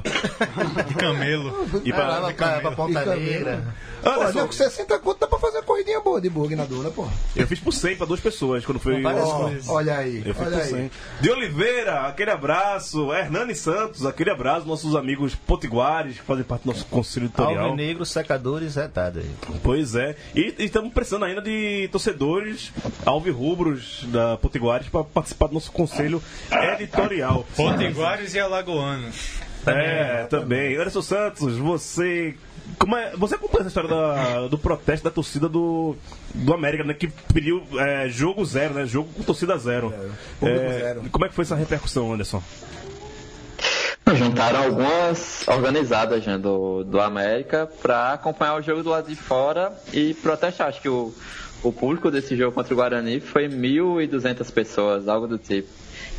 De camelo. E Ah, pra, lá pra, pra Ponta. Negra. Pô, não, com 60 conto dá pra fazer uma corridinha boa de bug eu fiz por 100 pra duas pessoas quando foi. várias Ó, coisas. olha aí, Eu fiz olha por aí. 100. De Oliveira, aquele abraço. Hernani Santos, aquele abraço. Nossos amigos potiguares que fazem parte do nosso conselho editorial. Alvinegro, secadores, retado aí. Pois é. E estamos precisando ainda de torcedores alvirrubros da Potiguares para participar do nosso conselho editorial. Potiguares e Alagoanos. É, também. Anderson Santos, você. Como é, você acompanha essa história da- do protesto da torcida do, do América, né? Que pediu é, jogo zero, né? Jogo com torcida zero. É, zero. Como é que foi essa repercussão, Anderson? Juntaram algumas organizadas né, do, do América para acompanhar o jogo do lado de fora e protestar. Acho que o, o público desse jogo contra o Guarani foi 1.200 pessoas, algo do tipo.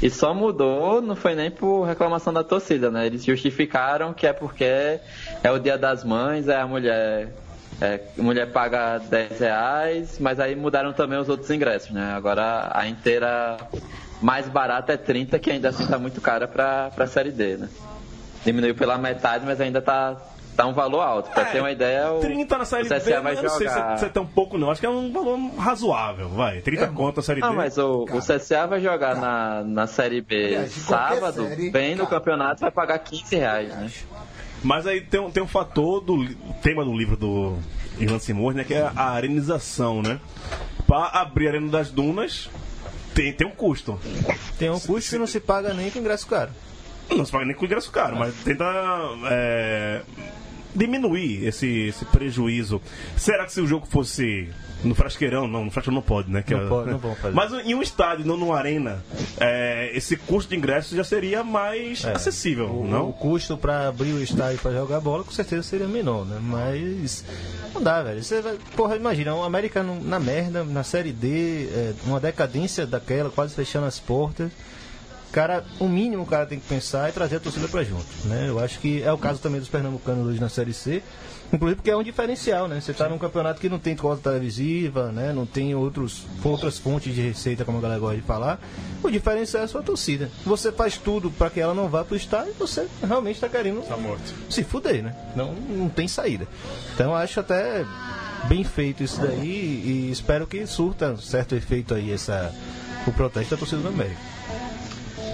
E só mudou, não foi nem por reclamação da torcida, né? Eles justificaram que é porque é o dia das mães, é a mulher. É, a mulher paga 10 reais, mas aí mudaram também os outros ingressos, né? Agora a inteira mais barata é 30, que ainda assim tá muito cara pra, pra série D, né? Diminuiu pela metade, mas ainda tá, tá um valor alto. Pra É, ter uma ideia, o, 30 na série o B, CSA vai eu não sei jogar. se, se é tão pouco, não. Acho que é um valor razoável, vai. 30 conto na série Não, D. mas o, o CSA vai jogar na, na Série B Aliás, sábado, série, bem no cara. campeonato, vai pagar 15 reais, né? Mas aí tem, um- tem um fator do tema do livro do Irlanda Simões, né? Que é a arenização, né? Pra abrir a Arena das Dunas, tem, tem um custo. Tem um custo que não se paga nem com ingresso caro. Não se paga nem com ingresso caro, mas tenta é, diminuir esse, esse prejuízo. Será que se o jogo fosse no Frasqueirão, não, no Frasqueirão não pode, né? Que Não é- pode, não vão fazer. Mas em um estádio, não numa arena, é, esse custo de ingresso já seria mais É. acessível, O, não? o custo para abrir o estádio para jogar bola com certeza seria menor, né? Mas não dá, velho. Você porra, imagina, um América na merda, na Série D, é, uma decadência daquela, quase fechando as portas. Cara, o mínimo o cara tem que pensar é trazer a torcida pra junto, né? Eu acho que é o caso também dos pernambucanos hoje na Série C. Inclusive porque é um diferencial, né? Você tá num campeonato que não tem cota televisiva, né? Não tem outros, outras fontes de receita, como a galera gosta de falar. O diferencial é a sua torcida. Você faz tudo para que ela não vá pro estádio e você realmente tá querendo se fuder, né? Não, não tem saída. Então eu acho até bem feito isso daí e espero que surta certo efeito aí essa, o protesto da torcida do América.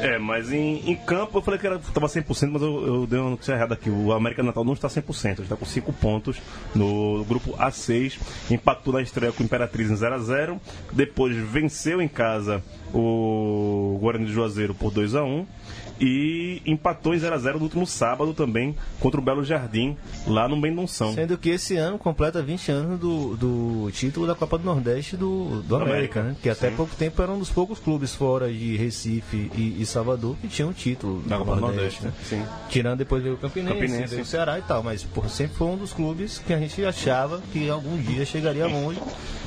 É, mas em, em campo eu falei que era, tava 100%, mas eu, eu dei uma notícia errada aqui. O América Natal não está 100%, ele está com 5 pontos no grupo A6. Empatou na estreia com o Imperatriz em 0x0. Depois venceu em casa o Guarani de Juazeiro por 2x1. E empatou em 0x0 no último sábado também contra o Belo Jardim, lá no Mendonção. Sendo que esse ano completa 20 anos do, do título da Copa do Nordeste do, do América, América, né? Que até sim. pouco tempo era um dos poucos clubes fora de Recife e, e Salvador que tinham título Da Copa do Nordeste, Nordeste, né? sim. Tirando depois veio o Campinense, Campinense. veio o Ceará e tal, mas porra, sempre foi um dos clubes que a gente achava que algum dia chegaria longe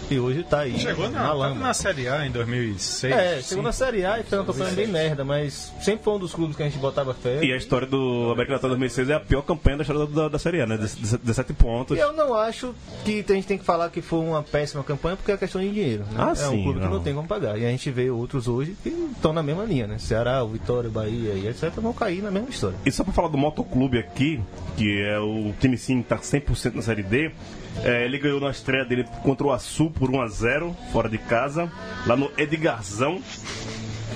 e hoje tá aí Chegou na, na lama. na Série A em 2006. É, chegou na. Série A e foi uma campanha bem merda, mas sempre foi um dos clubes que a gente botava fé. E a história do América Natal 2006 é a pior campanha da história da, da Série A, né? 17 pontos. Eu não acho que a gente tem que falar que foi uma péssima campanha porque é questão de dinheiro. Né? Ah, é sim, um clube não. que não tem como pagar. E a gente vê outros hoje que estão na mesma linha, né? Ceará, Vitória, Bahia e etc. vão cair na mesma história. E só pra falar do Motoclube aqui, que é o time sim que tá 100% na Série D, é, ele ganhou na estreia dele contra o Açu por 1x0, fora de casa, lá no Edgarzão.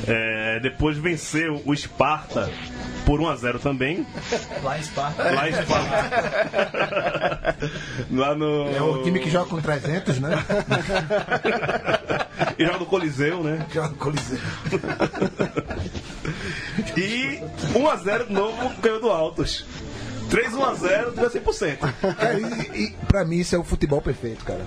É, depois venceu o Esparta por 1x0 também. Lá em Esparta. Lá em Esparta. lá no. É o time que joga com 300, né? E joga no Coliseu, né? Joga no Coliseu. E 1x0 de novo ganhou do Altos. 3 1x0, deu 100%. Cara, e, e pra mim isso é o futebol perfeito, cara.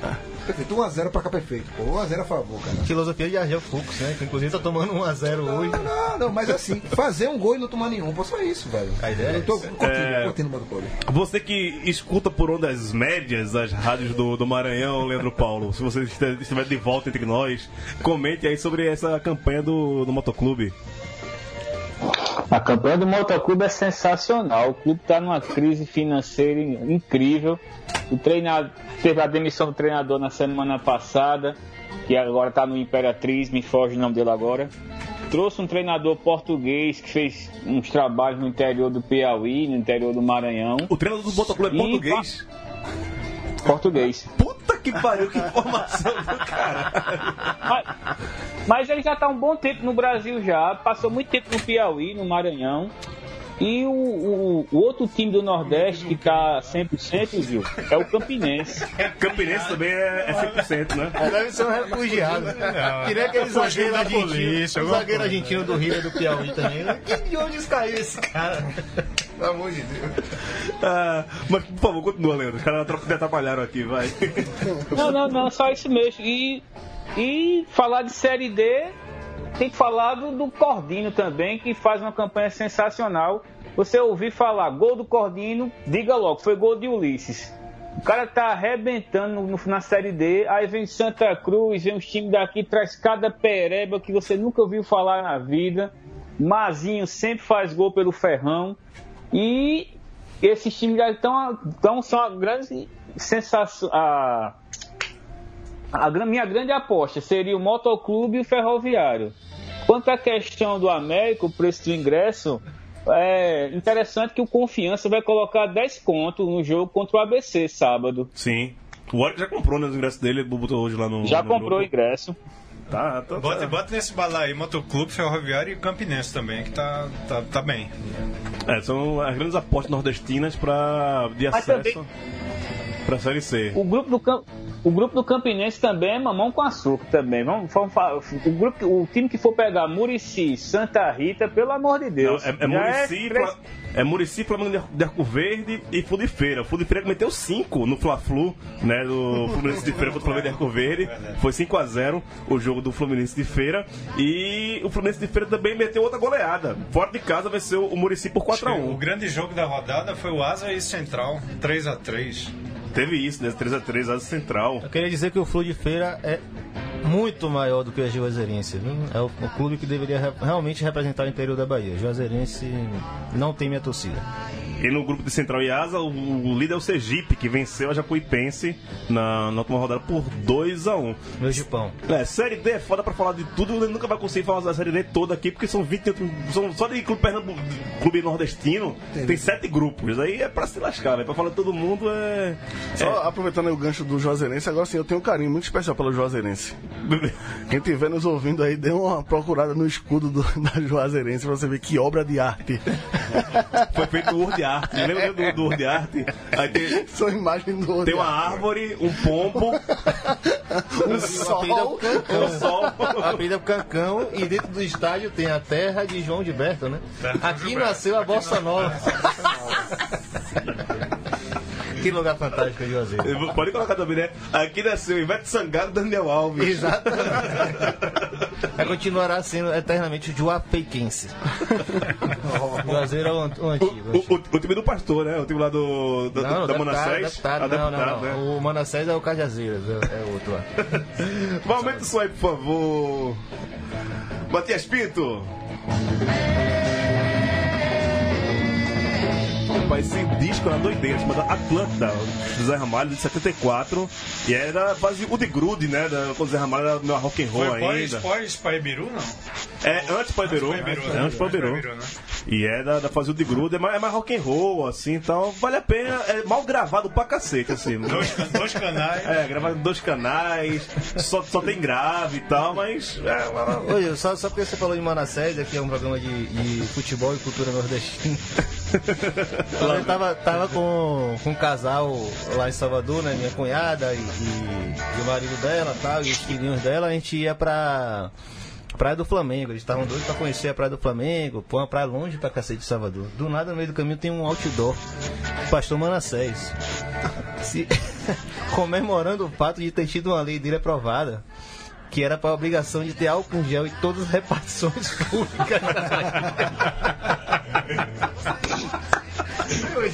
Perfeito. 1x0 pra cá perfeito. Pô, 1x0 a favor, cara. Filosofia de Argel Fux, né? Que inclusive tá tomando 1x0 hoje. Não, não, não, mas assim, fazer um gol e não tomar nenhum, pô, só isso, velho. A ideia é Eu tô curtindo, É. curtindo o Motoclube. Você que escuta por ondas médias as rádios do, do Maranhão, Leandro Paulo, se você estiver de volta entre nós, comente aí sobre essa campanha do, do Motoclube. A campanha do Motoclube é sensacional. O clube está numa crise financeira in- incrível. O treinador teve a demissão do treinador na semana passada, que agora está no Imperatriz, me foge o nome dele agora. Trouxe um treinador português que fez uns trabalhos no interior do Piauí, no interior do Maranhão. O treinador do Motoclube é E- português? Puta que pariu, que informação do cara. Mas, mas ele já está um bom tempo no Brasil já, passou muito tempo no Piauí, no Maranhão. E o, o- o outro time do Nordeste que tá 100%, viu, é o Campinense. Campinense também é, é 100%, né? Deve ser um refugiado. Queria aquele zagueiro argentino. o zagueiro argentino do Rio e do Piauí também. né? De onde caiu esse cara? Pelo amor de Deus. Ah, mas, por favor, continua, Leandro. Os caras me atrapalharam aqui, vai. Não, não, não, só isso mesmo. E, e falar de Série D, tem que falar do, do Cordino também, que faz uma campanha sensacional. Você ouvir falar gol do Cordino, diga logo, foi gol de Ulisses. O cara tá arrebentando no- na Série D, aí vem Santa Cruz, vem os times daqui, traz cada pereba que você nunca ouviu falar na vida. Mazinho sempre faz gol pelo Ferrão. E esses times já estão, são a grande sensação. A, a minha grande aposta seria o Motoclube e o Ferroviário. Quanto à questão do América, o preço do ingresso, é interessante que o Confiança vai colocar 10 conto no jogo contra o ABC sábado. Sim. O Warwick já comprou né, os ingressos dele, ele botou hoje lá no. Já no comprou o grupo. ingresso. Tá, tá. Bota, tá. bota nesse balaio aí, Motoclube, Ferroviário e Campinense também, que tá, tá, tá bem. É, são as grandes apostas nordestinas pra de Mas acesso. também- Pra Série C. O grupo do, o grupo do Campinense também é mamão com açúcar também. Vamos, vamos o, grupo, o time que for pegar Murici, Santa Rita, pelo amor de Deus. É, é já Murici, três- Fla- é Murici, Flamengo de Arco Verde e Flu de Feira. O Flu de Feira que meteu 5 no Fla-Flu, né? Do Fluminense de Feira contra o Flamengo de Arco Verde. Foi 5x0 o jogo do Fluminense de Feira. E o Fluminense de Feira também meteu outra goleada. Fora de casa venceu o Murici por O 4x1. grande jogo da rodada foi o Asa e Central, 3x3. Teve isso, né? 3x3, asa central. Eu queria dizer que o Flu de Feira é muito maior do que a Juazeirense. viu? É o, o clube que deveria re- realmente representar o interior da Bahia. Juazeirense não tem minha torcida. E no grupo de Central e Asa, o, o líder é o Sergipe, que venceu a Jacuipense na, na última rodada por 2x1. Meu Gipão. É, Série D é foda pra falar de tudo, ele nunca vai conseguir falar da Série D toda aqui, porque são 20 são só de clube, Pernambu- clube nordestino, tem sete grupos. Aí é pra se lascar, velho. Pra falar de todo mundo é. Só aproveitando aí o gancho do Juazeirense, agora sim, eu tenho um carinho muito especial pelo Juazeirense. Quem estiver nos ouvindo aí, dê uma procurada no escudo do- da Juazeirense pra você ver que obra de arte. Foi feito o Word Art. Lembra do, do Word Art? Aí tem, São imagens do tem uma árvore, um pombo, um sol. um sol. A Pedra é o Cancão e dentro do estádio tem a terra de João Gilberto, né? Aqui nasceu a Bossa Nova. Que lugar fantástico de Juazeiro. Pode colocar também, né? Aqui nasceu Ivete Sangalo e Daniel Alves. Exatamente. Vai continuará sendo eternamente Juapeiquense. Juazeiro é o, an- o antigo. O, o- o time do pastor, né? O time lá do, do- Não, da deputado, Manassés. deputado, Ah, não, não, deputado, não. né? O Manassés é o Cajazeiras, é, é outro lá. Aumenta o som aí, por favor. Matias Pinto. Rapaz, esse disco era doideira, chamada Atlanta, do Zé Ramalho, de 74. E era quase o de Grude, né? Da, quando o Zé Ramalho era rock and roll Foi pós, ainda. pós Paibiru, não? É, antes Paiberu. Antes Paibiru, né? antes. Antes Paibiru, né? E é da, da fase de Grude, é mais, é mais rock and roll, assim, então vale a pena. É mal gravado pra cacete, assim. Dois, dois canais. É, gravado em dois canais, só, só tem grave e tal, mas. É, uma- Oi, só, só porque você falou de Manassés, aqui é um programa de, de futebol e cultura nordestina. Eu tava, tava com, com um casal lá em Salvador, né? Minha cunhada e, e- e o marido dela tal, e os filhinhos dela, a gente ia pra Praia do Flamengo. Eles estavam doidos pra conhecer a Praia do Flamengo, pô, uma praia longe pra cacete de Salvador. Do nada, no meio do caminho, tem um outdoor. Pastor Manassés. Se- comemorando o fato de ter tido uma lei dele aprovada. Que era para obrigação de ter álcool gel em todas as repartições públicas.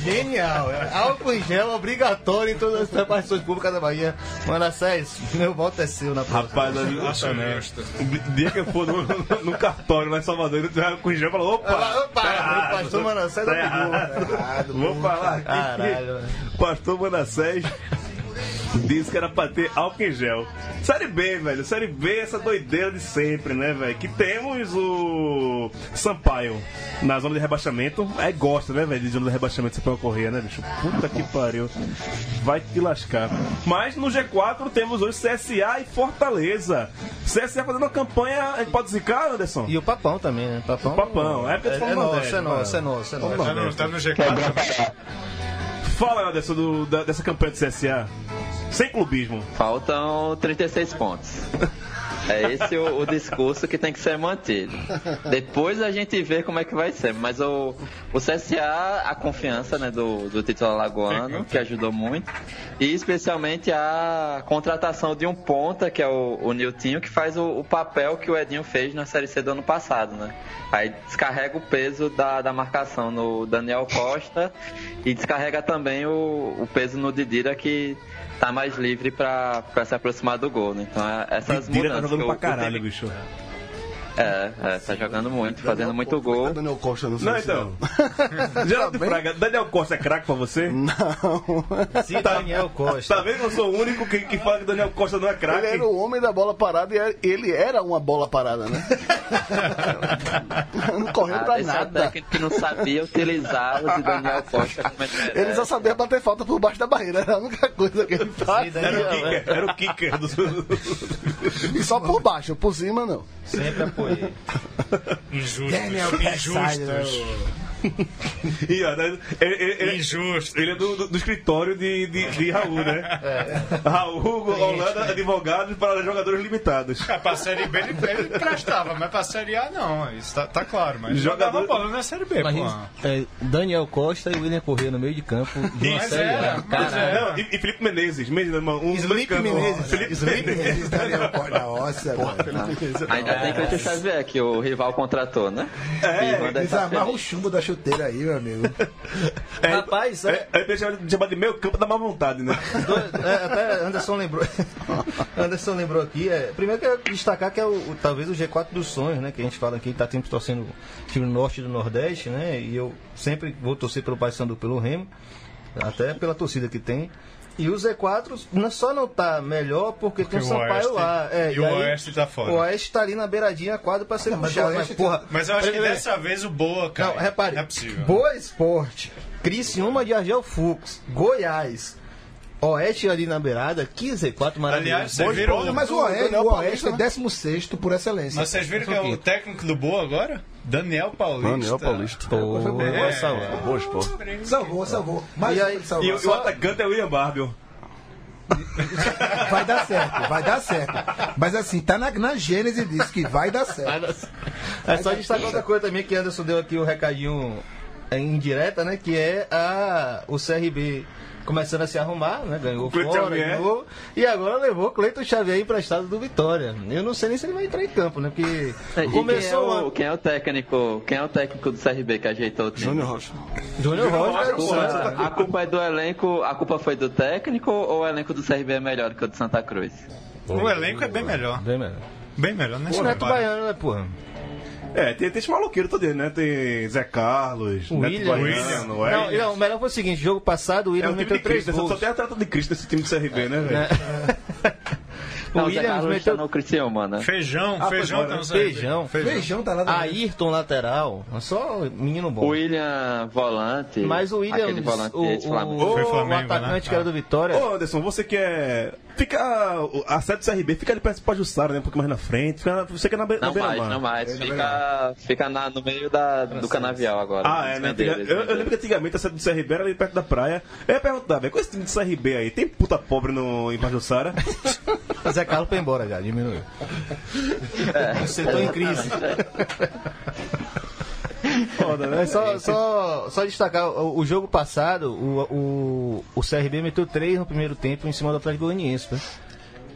Genial! é. Álcool em gel obrigatório em todas as repartições públicas da Bahia. Manassés, meu voto é seu na próxima. Rapaz, ali, Acho justo. o dia que eu for no, no, no cartório lá em Salvador, ele tiver com gel e falou: opa! Ah, opa, tá pastor Manassés tá errado. Vou falar aqui. Caralho. Pastor Manassés disse que era pra ter álcool em gel. Série B, velho. Série B, essa doideira de sempre, né, velho? Que temos o Sampaio na zona de rebaixamento. Aí gosta, né, velho, de zona de rebaixamento Sampaio Correia, né, bicho? Puta que pariu. Vai te lascar. Mas no G4 temos hoje CSA e Fortaleza. CSA fazendo uma campanha. Gente pode zicar, Anderson? E o Papão também, né? Papão, O Papão, é porque tu é, falou é nosso, é nosso, é nosso, é nosso. No, tá no G4. Fala, Anderson, do- da- dessa campanha do CSA. Sem clubismo. Faltam 36 pontos. É esse o, o discurso que tem que ser mantido. Depois a gente vê como é que vai ser. Mas o, o CSA, a confiança né, do, do título alagoano, que ajudou muito. E especialmente a contratação de um ponta, que é o, o Niltinho, que faz o, o papel que o Edinho fez na Série C do ano passado. Né? Aí descarrega o peso da, da marcação no Daniel Costa e descarrega também o, o peso no Didira, que tá mais livre pra se aproximar do gol, né? Então é- essas Didira mudanças. Jogando que pra caralho, bicho. É, é, tá jogando muito, fazendo muito gol. Daniel Costa no Não, então. Geraldo Fraga, Daniel Costa é craque pra você? Se Daniel Costa. Tá vendo que eu sou o único que, que fala que Daniel Costa não é Ele craque? era o homem da bola parada e era- ele era uma bola parada, né? não correu pra Ah, é nada. técnico que não sabia utilizar o de Daniel Costa ele. Ele só sabia bater falta por baixo da barreira, era a única coisa que ele fazia. Era o kicker, era o kicker do... E só por baixo, por cima não. Sempre apoiei. Injustos. Daniel Backside, né, Injustos. E, ó, né, ele, ele- ele- Injusto. ele é do, do- do escritório de, de, de Raul, né? Raul, Holanda, advogados para jogadores limitados. É, pra Série B ele, ele prestava, mas pra Série A não. Isso tá, tá claro. Mas Jogador- jogava bola na Série B, pô. é, Daniel Costa e William Corrêa no meio de campo de uma Mas série é, A. mas Caralho. Não, e, e Felipe Menezes, Menezes, mano, um Felipe. Menezes. Felipe Menezes. Daniel Costa. Nossa, mano. Ainda tem Cleiton Xavier, que o rival contratou, né? É, Desamarra o chumbo da chuteira aí, meu amigo. É, Rapaz, é, é, é chamado de- meio campo da má vontade, né? Do- é, até Anderson lembrou. Anderson lembrou aqui. É, primeiro que quero destacar que é o, o- talvez o G4 dos sonhos, né? Que a gente fala aqui, tá sempre torcendo o time norte e do nordeste, né? E eu sempre vou torcer pelo Paysandu pelo Remo, até pela torcida que tem. E o Z4 não- só não tá melhor porque, tem o o Sampaio Oeste- lá. É, e o aí Oeste tá fora. O Oeste tá ali na beiradinha quadro pra ser mas puxado. o Mas, Oeste porra, Mas eu acho que peraí, dessa vez o Boa, cara. não, repare. Não é possível. Boa Esporte, Criciúma de Argel Fux, Goiás, Oeste ali na beirada, 15 4 maravilhoso. Aliás, vocês Boa viram- Esporte, Mas o Oeste, o Oeste é 16 por excelência. Mas vocês viram que é o técnico do Boa agora? Daniel Paulista. Daniel Paulista. Pô, É. salvar. Boa esporte. Salvou, salvou. Mas E aí- salvou. E, o- o atacante é o William Barbio. Vai dar certo, vai dar certo. Mas assim, tá na, na gênese disso que vai dar certo. É só destacar outra coisa também que Anderson deu aqui o recadinho é, indireta, né? Que é a, o CRB começando a se arrumar, né? Ganhou Cleiton fora, ganhou, e agora levou Cleiton Xavier emprestado do Vitória. Eu não sei nem se ele vai entrar em campo, né? Porque E começou quem, é o o, quem é o técnico? Quem é o técnico do CRB que ajeitou o time? Júnior Rocha. Júnior Rocha. A culpa, a culpa é do elenco, a culpa foi do técnico ou o elenco do CRB é melhor que o do Santa Cruz? O elenco é bem melhor. Bem melhor. Bem melhor, né? O Neto Baiano, né, porra? É, tem, tem esse maloqueiro todo né? Tem Zé Carlos, O Neto William. Baiano, Não, é. não, o melhor foi o seguinte: jogo passado, o É William o time meteu três gols. só tem a trata de Cristo esse time do CRB, né, velho? O Não, o Williams meteu tá no Criciúma, né? Feijão, Ah, feijão tá no. CRB. Feijão. Feijão tá lá Ayrton lateral. Só menino bom. O William volante. Mas o aquele Williams, volante o, de Flamengo. o, o Flamengo, atacante né? que era do Vitória. Ô, Anderson, você que é. Fica. A sede do CRB fica ali perto do Pajussara, né? Um pouco mais na frente. Fica, você que é na, be- na Não mais, não mais. Fica, fica na- no meio da, do canavial agora. Ah, é, né? Eu, eu venderam. lembro que antigamente a sede do CRB era ali perto da praia. Eu ia perguntar, velho, com esse time do CRB aí, tem puta pobre no, em Pajussara? Zé Carlos foi embora já, diminuiu. O setor em crise. Foda, né? Só, só, só destacar, o, o jogo passado, o, o, o CRB meteu três no primeiro tempo em cima do Atlético Goianiense. né?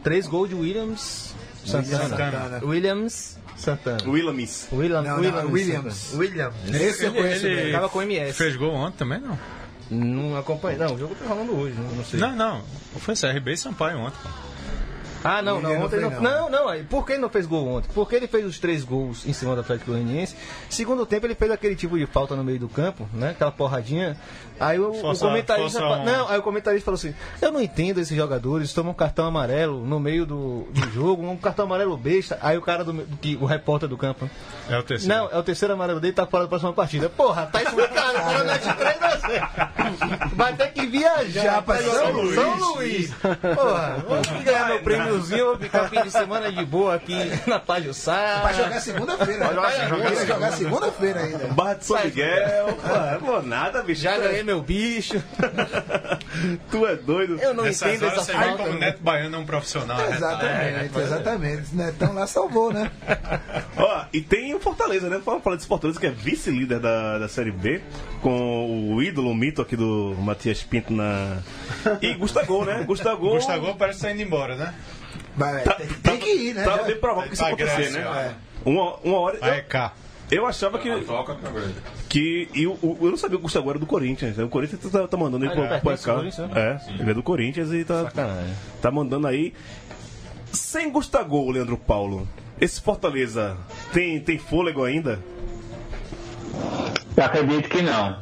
Três gols de Williams Santana. Santana. Williams Santana. Williams. William, Não, não, Williams. Williams. Williams. Esse eu conheço ele-. Ficava com MS. Fez gol ontem também, não? Não acompanhei. Não, o jogo tá rolando hoje, não, não sei. Não, não. Foi CRB e Sampaio ontem. pô. Ah, não, não, não ontem não. não. Não, não, aí, por que ele não fez gol ontem? Porque ele fez os três gols em cima do Atlético Goianiense. Segundo tempo, ele fez aquele tipo de falta no meio do campo, né? Aquela porradinha. Aí o, o Força- comentarista. força Não, aí o comentarista falou assim: Eu não entendo esses jogadores, tomam um cartão amarelo no meio do, do jogo, um cartão amarelo besta. Aí o cara do, que- o repórter do campo. É o terceiro. Não, é o terceiro amarelo dele, tá fora da próxima partida. Porra, tá explicado, o cara mete 3 a 0. Vai ter que viajar pra São, São Luís. São Luís. Porra, aqui ganhar meu prêmiozinho, vou ficar fim de semana de boa aqui na Pajussá. Vai jogar segunda-feira. Vai jogar segunda. Vai jogar segunda-feira ainda. Barra de São Vai, Miguel. Pô, pô, nada, bicho. Já ganhei meu bicho. tu é doido. Eu não Nessas entendo essa você vê falta. como o Neto Baiano é um profissional. né? Exatamente, exatamente. Esse Netão lá salvou, né? Ó, e tem o Fortaleza, né? Vamos falar desse Fortaleza que é vice-líder da, da Série B, com o ídolo, o mito aqui do Matias Pinto na. E Gustavo, né? Gustavo. Gustavo parece que tá indo embora, né? Vai, tem, tem que ir, né? Tava bem provável que isso Tá acontecer, né? Uma, uma hora. A Eu, EK. eu achava que. que e o- eu não sabia que o Gustavo era do Corinthians. né? O Corinthians tá, tá mandando ele Ah, pro, ele pro pertence ao EK. Corinthians, É, ele é do Corinthians e tá, Sacanagem. tá mandando aí. Sem Gustavo, Leandro Paulo. Esse Fortaleza tem, tem fôlego ainda? Eu acredito que não.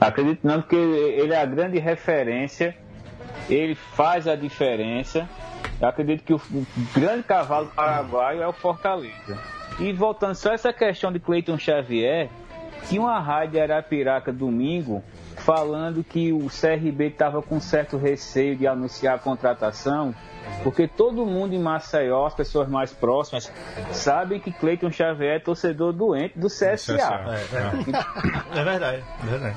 Acredito não, porque ele é a grande referência, ele faz a diferença. Eu acredito que o, grande cavalo paraguaio é o Fortaleza. E voltando só essa questão de Cleiton Xavier, tinha uma rádio Arapiraca domingo falando que o CRB estava com certo receio de anunciar a contratação, porque todo mundo em Maceió, as pessoas mais próximas, sabem que Cleiton Xavier é torcedor doente do CSA. É verdade, é verdade.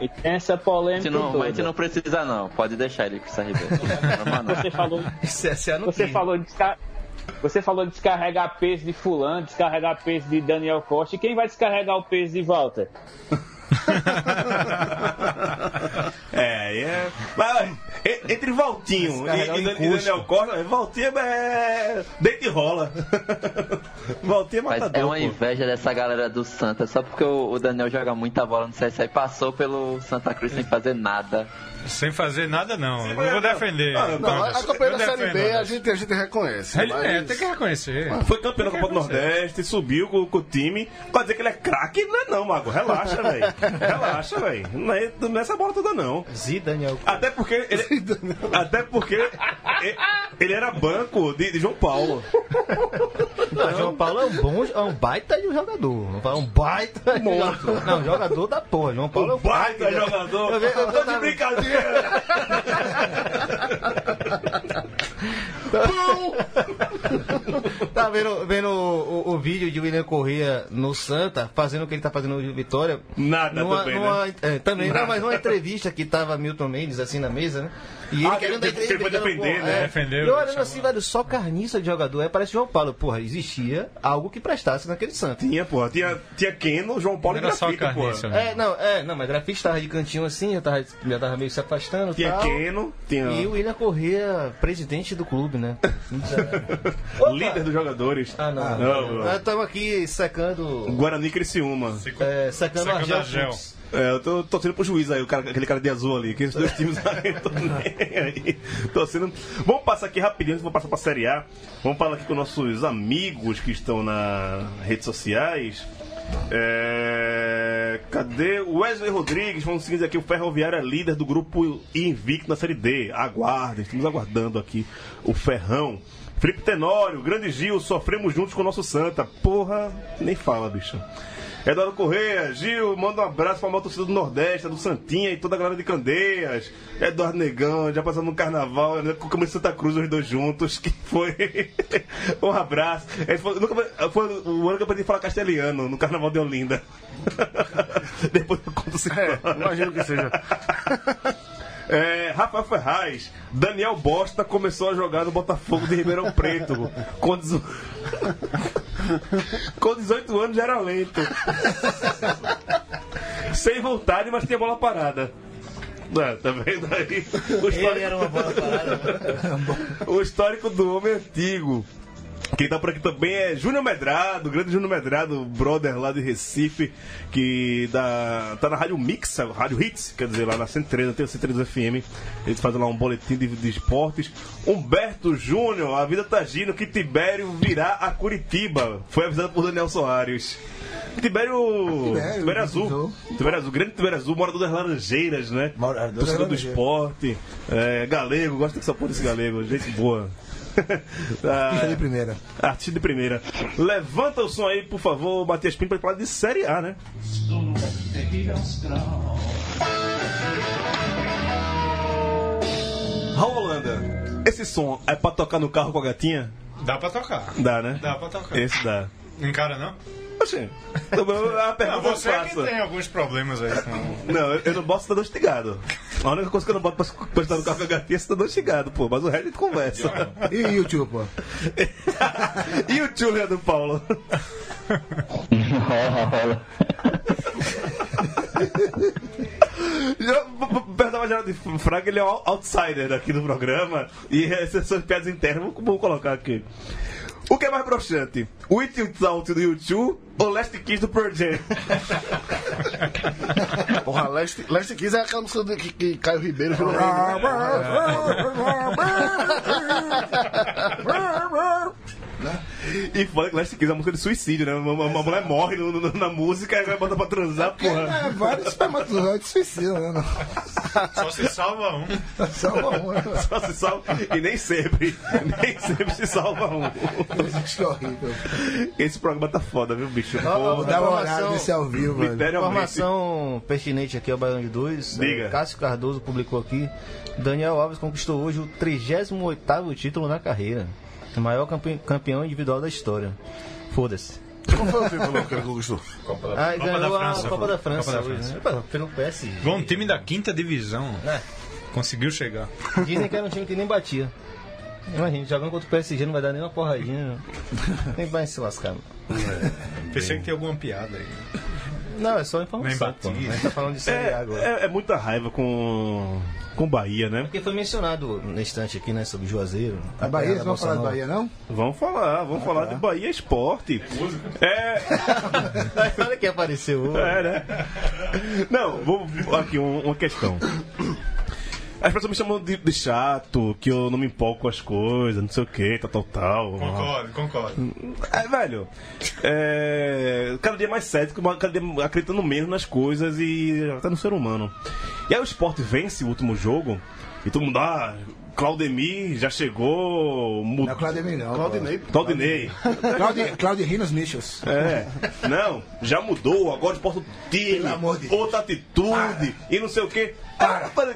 E tem essa polêmica A gente não, toda. a gente não precisa não, pode deixar ele pro CRB. Você falou, CSA não você falou de você falou de descarregar peso de fulano, descarregar peso de Daniel Costa. E quem vai descarregar o peso de Walter? É, é. Mas, entre Valtinho e, o e. Daniel Costa, Valtinho é. Deita e rola. Valtinho é Mas matador. é uma pô. inveja dessa galera do Santa, só porque o, o Daniel joga muita bola no CSA e passou pelo Santa Cruz sem fazer nada. Sem fazer nada, não. Eu vou defender. Ah, Não, a, campanha Eu da Série defendo, B a gente, a gente reconhece. Ele- É, mas- tem que reconhecer. Foi campeão da Copa do Nordeste, subiu com, com o time. Pode dizer que ele é craque? Não é não, Mago. Relaxa, velho. Relaxa, velho. Não é, não é essa bola toda, não. Zidane Até porque ele, até porque ele, ele era banco de, de João Paulo. Não, João Paulo é um bom, é um baita de um jogador. É um baita de jogador. Não, jogador da porra. João Paulo é um Baita de- jogador. Eu vi- eu Tô de brincadeira. Tá vendo, vendo o, o- o vídeo de William Corrêa no Santa, fazendo o que ele tá fazendo no Vitória? Nada numa, também, numa- né? é, também, Nada. não, mas numa entrevista que tava Milton Mendes assim na mesa, né? E ele Ah, querendo dar ele foi brigando, defender, pô, né? é. Defendeu, E eu olhando assim, velho, só carniça de jogador. Aí parece João Paulo. Porra, existia algo que prestasse naquele Santa. Tinha, porra. Tinha, tinha Keno, João Paulo Não e Grafite, porra. carniça, né? É, não, é, não, mas Grafite tava de cantinho assim, já tava, já tava meio se afastando. Tinha tal. Keno, tinha E o William Corrêa, presidente do clube, né? líder dos jogadores. Ah, não. não, não. Estamos aqui secando. Guarani Criciúma. É, secando Secando Argel a gel. Fux. É, eu tô torcendo pro juiz aí, o cara, aquele cara de azul ali, que os dois times aí, tô aí. Torcendo. Vamos passar aqui rapidinho, vamos passar pra Série A. Vamos falar aqui com nossos amigos que estão nas redes sociais. É, Cadê? Wesley Rodrigues, vamos seguir aqui. O Ferroviário é líder do grupo Invicto na Série D. Aguardem, estamos aguardando aqui o Ferrão. Felipe Tenório, Grande Gil, sofremos juntos com o nosso Santa. Porra, nem fala, bicho. Eduardo Correia, Gil, manda um abraço pra maior torcida do Nordeste, do Santinha e toda a galera de Candeias. Eduardo Negão, já passamos no carnaval, né, com o Camisa Santa Cruz, os dois juntos, que foi um abraço. Ele foi, nunca, foi o ano que eu aprendi a falar castelhano, no carnaval de Olinda. Depois eu conto essa É, imagino que seja. É, Rafael Ferraz, Daniel Bosta começou a jogar no Botafogo de Ribeirão Preto. Com, dezo- com 18 anos já era lento. Sem vontade, mas tinha bola parada. É, tá vendo aí? O Ele histórico, era uma bola parada. o histórico do homem antigo. Quem tá por aqui também é Júnior Medrado, grande Júnior Medrado, brother lá de Recife, que dá, tá na Rádio Mix, Rádio Hits, quer dizer, lá na 103, tem o 103 FM. Eles fazem lá um boletim de, de esportes. Humberto Júnior, a vida tá gindo que Tibério virá a Curitiba. Foi avisado por Daniel Soares. Tibério. Tibério, Tibério Azul. Azul. Tibério Azul, grande Tibério Azul, morador das Laranjeiras, né? Morador Torcedor do esporte. É, galego, gosta dessa porra desse galego, gente boa. Ah, Artista de primeira. Artista de primeira. Levanta o som aí, por favor, Matias Pinto, pra falar de Série A, né? Raul Holanda, esse som é pra tocar no carro com a gatinha? Dá pra tocar. Dá, né? Dá pra tocar. Esse dá. Encara, não? Oxê. A Não, pergunta você eu é que tem alguns problemas aí com... Não, eu- eu não boto cidadão estigado. A única coisa que eu não boto pra, pra estar no carro com gatinha é cidadão estigado, pô. Mas o resto a gente conversa. E YouTube, pô? e o tio Leandro Paulo? P- p- Perdão, Geraldo Fraga ele é o outsider daqui do programa e essas são piadas internas, vamos colocar aqui. O que é mais broxante? O It Out do YouTube ou Last Kiss do Pearl Jam? Porra, Last, Last Kiss é aquela música do- que, que Caio Ribeiro virou rei, né? E fala que Last Kiss é uma música de suicídio, né? Uma, uma mulher morre no- no- na música e vai botar pra transar, porra. É, vários espermatozoides suicidam, né? não? Só se salva um. Salva um. né? Só se salva. E nem sempre. Nem sempre se salva um. Isso é horrível. Esse programa tá foda, viu, bicho? Dar uma olhada nesse ao vivo. Informação pertinente aqui ao Baião de 2. Diga. Cássio Cardoso publicou aqui. Daniel Alves conquistou hoje o 38 título na carreira. O maior campe- campeão individual da história. Foda-se. Qual foi o título que ele conquistou? Ah, e Copa ganhou da a França, Copa da França Copa da hoje, França. né? Pelo PSG. Igual um time da quinta divisão. É. Conseguiu chegar. Dizem que era um time que nem batia. Imagina, jogando contra o PSG não vai dar nem uma porradinha. Nem vai se lascar. Pensei que tinha alguma piada aí. Não, é só informação. Nem Pô. A gente tá falando de Série A agora. É, é, é muita raiva com, com Bahia, né? Porque foi mencionado na estante aqui, né, sobre Juazeiro. A Bahia, terra vocês vão Bossa falar de. Bahia, não? Vamos falar, vamos falar de Bahia Esporte. É, Olha quem apareceu hoje. é, né? Não, vou aqui um- uma questão. As pessoas me chamam de, de chato, que eu não me empolgo com as coisas, não sei o que, tal, tal, tal. Concordo, concordo. É, velho, é, dia mais cético, cada dia acreditando menos nas coisas e até no ser humano. E aí o esporte vence o último jogo e todo mundo, ah, Claudemir já chegou, Não é mudou. o Claudemir, não. Claudinei. Claudinei. Claudio, Claudio Rinos Michels. É, não, já mudou, agora o time, Pelo amor de outra atitude e não sei o que.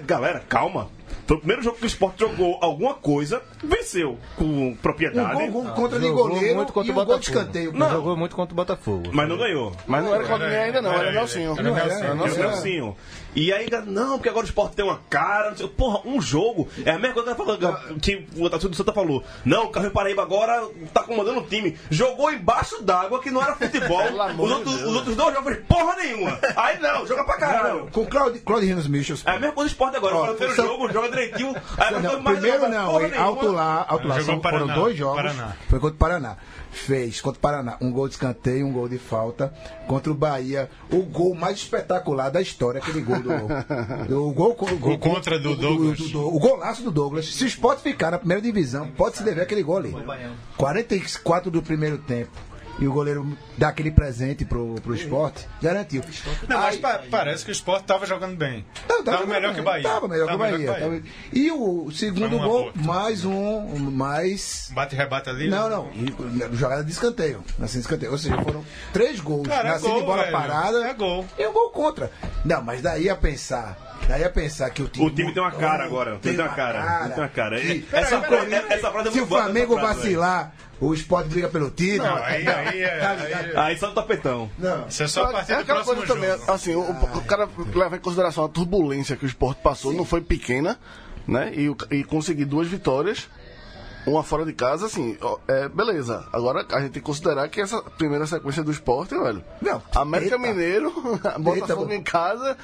Galera, calma. Foi o primeiro jogo que o esporte jogou alguma coisa, venceu com Um propriedade, gol, gol contra de Jogou goleiro muito contra e o um gol de Botafogo. escanteio. Não. Jogou muito contra o Botafogo. mas não ganhou. Mas não era Claudinei ainda, não, era Nelsinho. Era Não era, Nelsinho. não É o era. Nelsinho. E aí, não, porque agora o esporte tem uma cara. Não sei, porra, um jogo. É a mesma coisa que, falou, que o Otávio do Santa falou. Não, o Carlos Paraíba agora tá comandando o time. Jogou embaixo d'água, que não era futebol. Os, outros, os outros dois jogam porra nenhuma. Aí não, joga pra caralho. Com Claudio, Claudio Rinos Michels. É a mesma coisa do esporte agora. Ó, o primeiro são- jogo, joga direitinho. Aí Não, mais primeiro não, porra nenhuma. Alto lá, alto lá. Jogou São, foram dois jogos. Paraná. Foi contra o Paraná. Fez contra o Paraná um gol de escanteio, um gol de falta. Contra o Bahia, o gol mais espetacular da história, aquele gol do. o gol, o gol O contra do o- Douglas. do- do- o golaço do Douglas. Se o Sport ficar na primeira divisão, pode se dever aquele gol ali. 44 do primeiro tempo. E o goleiro dá aquele presente pro, pro esporte, garantiu. Não, mas Aí- pa- parece que o Sport tava jogando bem. Não, Tava, melhor que o Bahia. Tava melhor que o Bahia. tava- E o segundo gol, aborto. mais um, mais. Bate e rebate ali. Não, não. E, jogada de escanteio. Assim, escanteio. Ou seja, foram três gols Cara, é de gol, bola velho. parada. É gol. E um gol contra. Não, mas daí a pensar. Daí a pensar que o time. O time tem uma cara agora. O time tem uma cara. Time tem uma cara. Que- Essa, Peraí, peraí, essa, essa frase é Se o Flamengo vacilar, o Sport briga pelo título. Não, aí, aí, é- Tá aí, ligado? Aí só no tapetão. Não. Isso é só a partir É do aquela próximo coisa também, assim, o, o cara leva em consideração a turbulência que o esporte passou, não foi pequena, né? E, e conseguir duas vitórias, uma fora de casa, assim, ó, é, beleza. Agora a gente tem que considerar que essa primeira sequência do esporte, velho. Não, América eita. Mineiro, Botafogo em casa,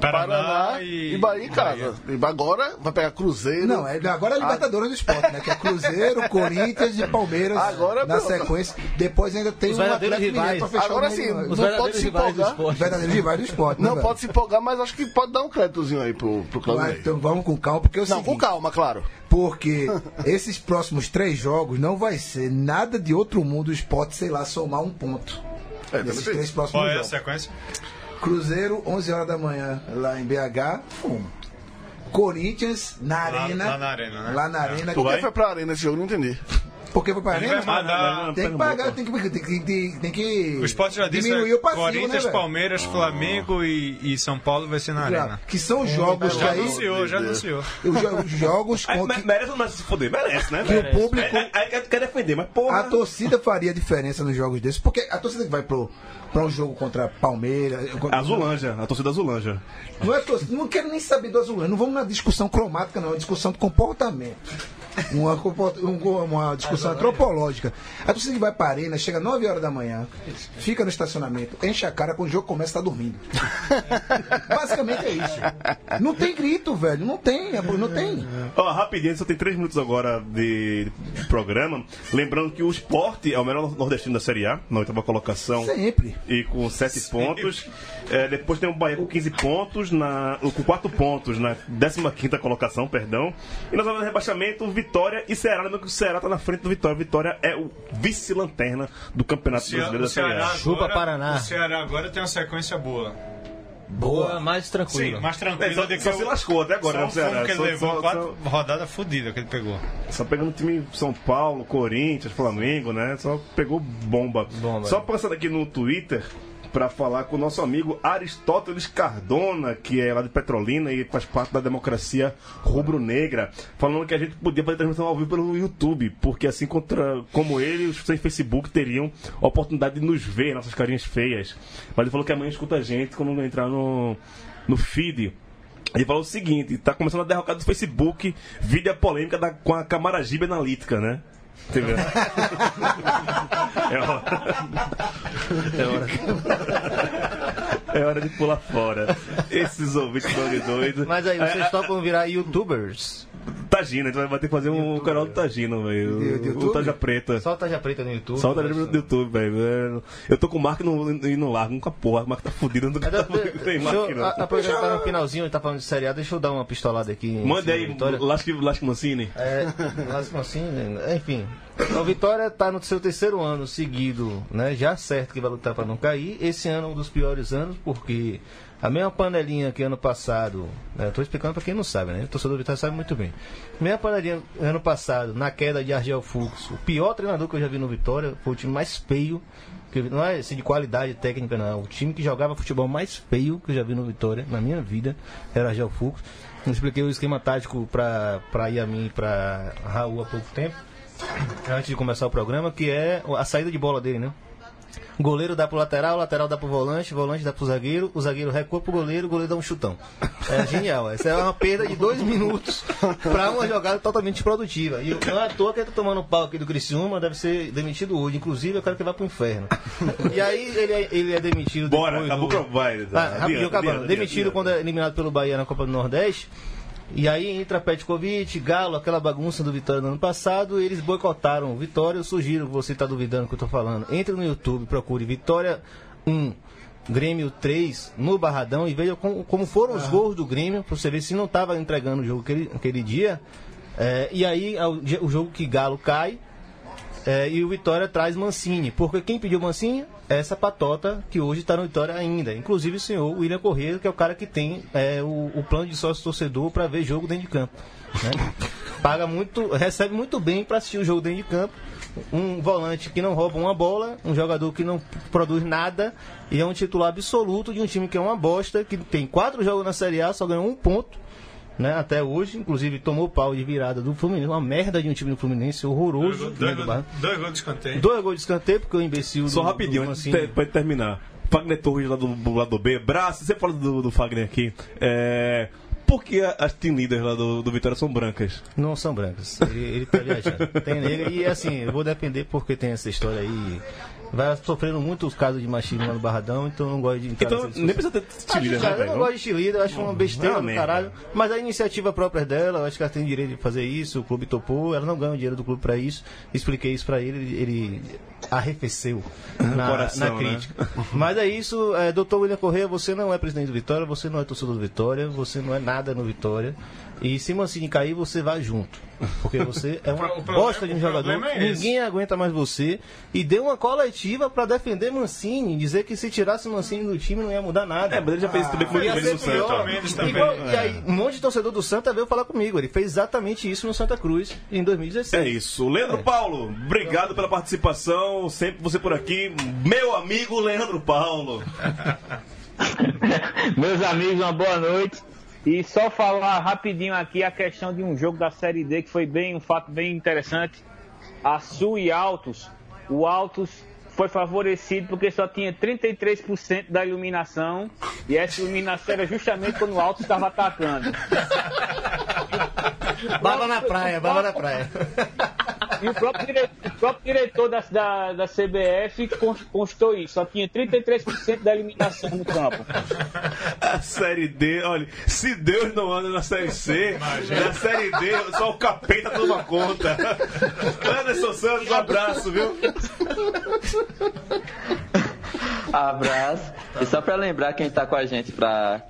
Paraná Paraná, e- e, Bahia em casa. E agora vai pegar Cruzeiro. Não, é, agora é a Libertadores do Esporte, né? Que é Cruzeiro, Corinthians e Palmeiras Agora, na pronto. sequência. Depois ainda tem Os um Atlético Mineiro pra rivais. fechar Agora sim, Não verdadeiros pode se rivais empolgar. Os verdadeiros rivais do esporte. Não né, pode se empolgar, mas acho que pode dar um créditozinho aí pro, pro velho? Mas, Então vamos com calma, porque é o Não, seguinte, com calma, claro. Porque esses próximos três jogos não vai ser nada de outro mundo o esporte, sei lá, somar um ponto. É, Nesses três próximos Qual é a jogos. sequência? Cruzeiro, 11 horas da manhã, lá em BH, um. Corinthians, na Lá- Arena. lá na Arena, né? Lá na Arena. Por que foi pra arena esse jogo? Não entendi. Porque foi pra Ele Arena? vai mandar- Tem que pagar, tem que, tem que, tem, tem que O Sport já disse diminuir é o passivo, Corinthians, né? Palmeiras, Flamengo e, e São Paulo vai ser na Arena. Que são jogos Já aí... anunciou, já anunciou. Os jo- os jogos que, merece merece se foder? Merece, né? que o público... Quer- defender, mas porra. A torcida faria diferença nos jogos desses, porque a torcida que vai pro, pra um jogo contra Palmeiras. Azulanja, a torcida Azulanja. Não, é torcida, não quero nem saber do azulano, não vamos na discussão cromática, não, é uma discussão de comportamento. Uma, um- uma discussão antropológica. A torcida que vai pra arena, chega 9 horas da manhã, fica no estacionamento, enche a cara, quando o jogo começa, tá dormindo. Basicamente é isso. Não tem grito, velho, não tem, não tem. Ó, rapidinho, só tem três minutos agora de, programa. Lembrando que o esporte é o melhor nordestino da Série A, na oitava colocação. Sempre. E com sete pontos. É, depois tem o Bahia com 15 pontos, na, com 4 pontos na 15 colocação, perdão. E na zona de rebaixamento, Vitória e Ceará. Lembrando que o Ceará tá na frente do Vitória. Vitória é o vice-lanterna do Campeonato Ceará, Brasileiro o da Série Ceará A. Chupa agora- Paraná. O Ceará agora tem uma sequência boa. Boa, mais tranquilo. Sim, mais tranquilo É, só- que só se lascou até agora, Só né, Ceará? que ele Só- levou, só- quatro rodadas fodidas que ele pegou. Só pegando time São Paulo, Corinthians, Flamengo, né? Só pegou bomba. Bomba. Só passando aqui no Twitter para falar com o nosso amigo Aristóteles Cardona, que é lá de Petrolina e faz parte da democracia rubro-negra, falando que a gente podia fazer transmissão ao vivo pelo YouTube, porque assim contra, como ele, os sem Facebook teriam a oportunidade de nos ver, nossas carinhas feias. Mas ele falou que amanhã escuta a gente quando entrar no, no feed. Ele falou o seguinte, tá começando a derrocar do Facebook vídeo a polêmica da, com a Camaragibe analítica, né? Entendeu? é hora. É hora. É hora de pular fora. Esses ouvintes estão de doido. Mas aí, vocês É, topam virar youtubers? Tagina, a gente vai ter que fazer um canal do Tagino, velho. O YouTube? Taja Preta. Só Taja Preta no YouTube. Só o Taja Preta no YouTube, velho. Eu tô com o Mark e não, não largo nunca porra. O Mark tá fudido, não tá de- tem Mark não. tá no finalzinho, ele tá falando de seriado, deixa eu dar uma pistolada aqui. Manda aí. Lasque, Lasque Mancini. É, assim, né? enfim. O Vitória está no seu terceiro ano seguido, né? Já certo que vai lutar para não cair. Esse ano é um dos piores anos, porque a mesma panelinha que ano passado. Né? Tô explicando para quem não sabe, né? O torcedor do Vitória sabe muito bem. Mesma panelinha ano passado, na queda de Argel Fux, o pior treinador que eu já vi no Vitória, foi o time mais feio. Que, não é assim de qualidade técnica, não. O time que jogava futebol mais feio que eu já vi no Vitória, na minha vida, era Argel Fux. Eu expliquei o esquema tático para Yamin e para Raul há pouco tempo antes de começar o programa, que é a saída de bola dele, né? Goleiro dá pro lateral, lateral dá pro volante, volante dá pro zagueiro, o zagueiro recua pro goleiro, o goleiro dá um chutão. É genial. Essa é uma perda de dois minutos pra uma jogada totalmente produtiva. E não é à toa que ele tá tomando pau aqui do Criciúma, deve ser demitido hoje. Inclusive, eu quero que vá pro inferno. E aí ele é, ele é demitido Bora, acabou do... vai. Ah, rapidinho, acabando. Demitido quando é eliminado pelo Bahia na Copa do Nordeste. E aí entra Petkovic, Galo, aquela bagunça do Vitória no ano passado, eles boicotaram o Vitória. Eu sugiro que você está duvidando do que eu estou falando. Entre no YouTube, procure Vitória 1, Grêmio 3 no Barradão e veja como, como foram os gols do Grêmio, para você ver se não estava entregando o jogo aquele, aquele dia. É, e aí ao- o jogo que Galo cai, é, e o Vitória traz Mancini, porque quem pediu Mancini é essa patota que hoje está no Vitória ainda. Inclusive o senhor William Corrêa, que é o cara que tem é, o, o plano de sócio torcedor para ver jogo dentro de campo. né? Paga muito, recebe muito bem para assistir o jogo dentro de campo. Um volante que não rouba uma bola, um jogador que não produz nada e é um titular absoluto de um time que é uma bosta, que tem quatro jogos na Série A, só ganhou um ponto né, até hoje, inclusive tomou pau de virada do Fluminense, uma merda de um time do Fluminense, horroroso. Dois, né, do gols de escanteio. Dois gols de escanteio, porque o imbecil Só do- rapidinho, do de- pra terminar. Fagner Torres lá do, do lado B, braço, você fala do, do Fagner aqui. É, por que as team leaders lá do, do Vitória são brancas? Não são brancas. Ele, ele tá viajando. Tem nele, e assim, eu vou depender porque tem essa história aí. Vai sofrendo muitos casos de machismo lá no Barradão, então eu não gosto de entrar Então, nem precisa ter cara, né, eu não velho? gosto de cheerleader, eu acho uma besteira Não, do caralho. Mas a iniciativa própria dela, eu acho que ela tem direito de fazer isso, o clube topou, ela não ganha o dinheiro do clube pra isso. Expliquei isso pra ele, ele, arrefeceu na, coração, na crítica. Mas é isso, é, doutor William Correia, você não é presidente do Vitória, você não é torcedor do Vitória, você não é nada no Vitória. E se Mancini cair, você vai junto. Porque você é uma bosta de um o jogador. é. Ninguém aguenta mais você. E deu uma coletiva pra defender Mancini, dizer que se tirasse Mancini do time não ia mudar nada. É, mas ele já fez isso também com o pior. Santa. Igual- É. E aí, um monte de torcedor do Santa veio falar comigo. Ele fez exatamente isso no Santa Cruz em 2016. É isso. Leandro Paulo, obrigado pela participação. Sempre você por aqui. Meu amigo Leandro Paulo. Meus amigos, uma boa noite. E só falar rapidinho aqui a questão de um jogo da Série D que foi bem um fato bem interessante. A Sul e Altos, o Altos foi favorecido porque só tinha 33% da iluminação e essa iluminação era justamente quando o Altos estava atacando. Baba na praia, baba na praia. E o próprio diretor, o próprio diretor da, da, da CBF cons- constou isso, só tinha 33% da eliminação no campo. A Série D, olha, se Deus não anda na Série C, na Série D, só o capeta toma conta. Anderson Santos, um abraço, viu? Abraço. E só pra lembrar quem tá com a gente pra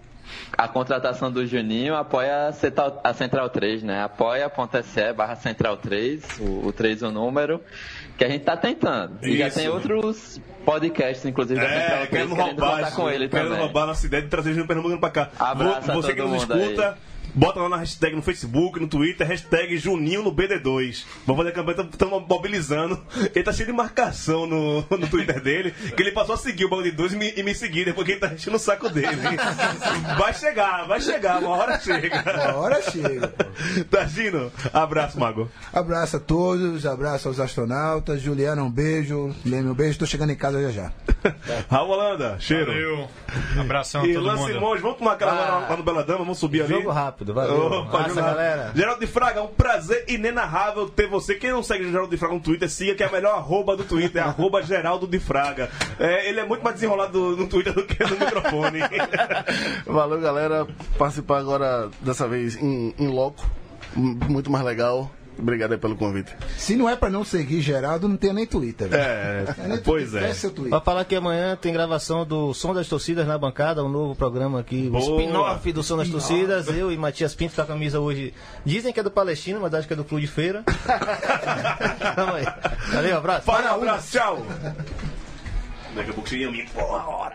a contratação do Juninho apoia a Central, a Central 3, né? Apoia.se barra Central 3, o, o 3 o número, que a gente tá tentando. E já Isso. tem outros podcasts, inclusive, da Central É, 3, querendo roubar, com ele querendo também. roubar nossa ideia de trazer o Júnior Pernambucano pra cá. Abraço a Vo- Você que nos mundo aí. Bota lá na hashtag no Facebook, no Twitter, hashtag Juninho no BD2. Vamos fazer a campanha, estamos mobilizando. Ele tá cheio de marcação no, no Twitter dele, que ele passou a seguir o Bando de Dois e me, e me seguir, depois que ele tá enchendo o saco dele. Vai chegar, vai chegar, uma hora chega. Uma hora chega. Tagino, abraço, Mago. Abraço a todos, abraço aos astronautas. Juliana, um beijo. Leme, um beijo. Tô chegando em casa já já. Raul Holanda, cheiro. Valeu. Abração a E todo Lance mundo. Simões, vamos tomar aquela lá, lá no Bela Dama, vamos subir ali. Jogo rápido, valeu. Opa, rápido. galera. Geraldo de Fraga, um prazer inenarrável ter você. Quem não segue Geraldo de Fraga no Twitter, siga que é a melhor arroba do Twitter, arroba Geraldo de Fraga. É, ele é muito mais desenrolado no Twitter do que no microfone. Valeu, galera. Participar agora, dessa vez, em, em loco. Muito mais legal. Obrigado aí pelo convite. Se não é pra não seguir Geraldo, não tem nem Twitter. velho. É, É nem pois Twitter, é. seu Twitter. Pra falar que amanhã tem gravação do Som das Torcidas na bancada, um novo programa aqui, o Boa. spin-off do Som das Torcidas. Eu e Matias Pinto com a camisa hoje. Dizem que é do Palestino, mas acho que é do Clube de Feira. Tamo aí. Valeu, abraço. Fala, abraço, tchau. Daqui a pouco chega a mim, porra, hora.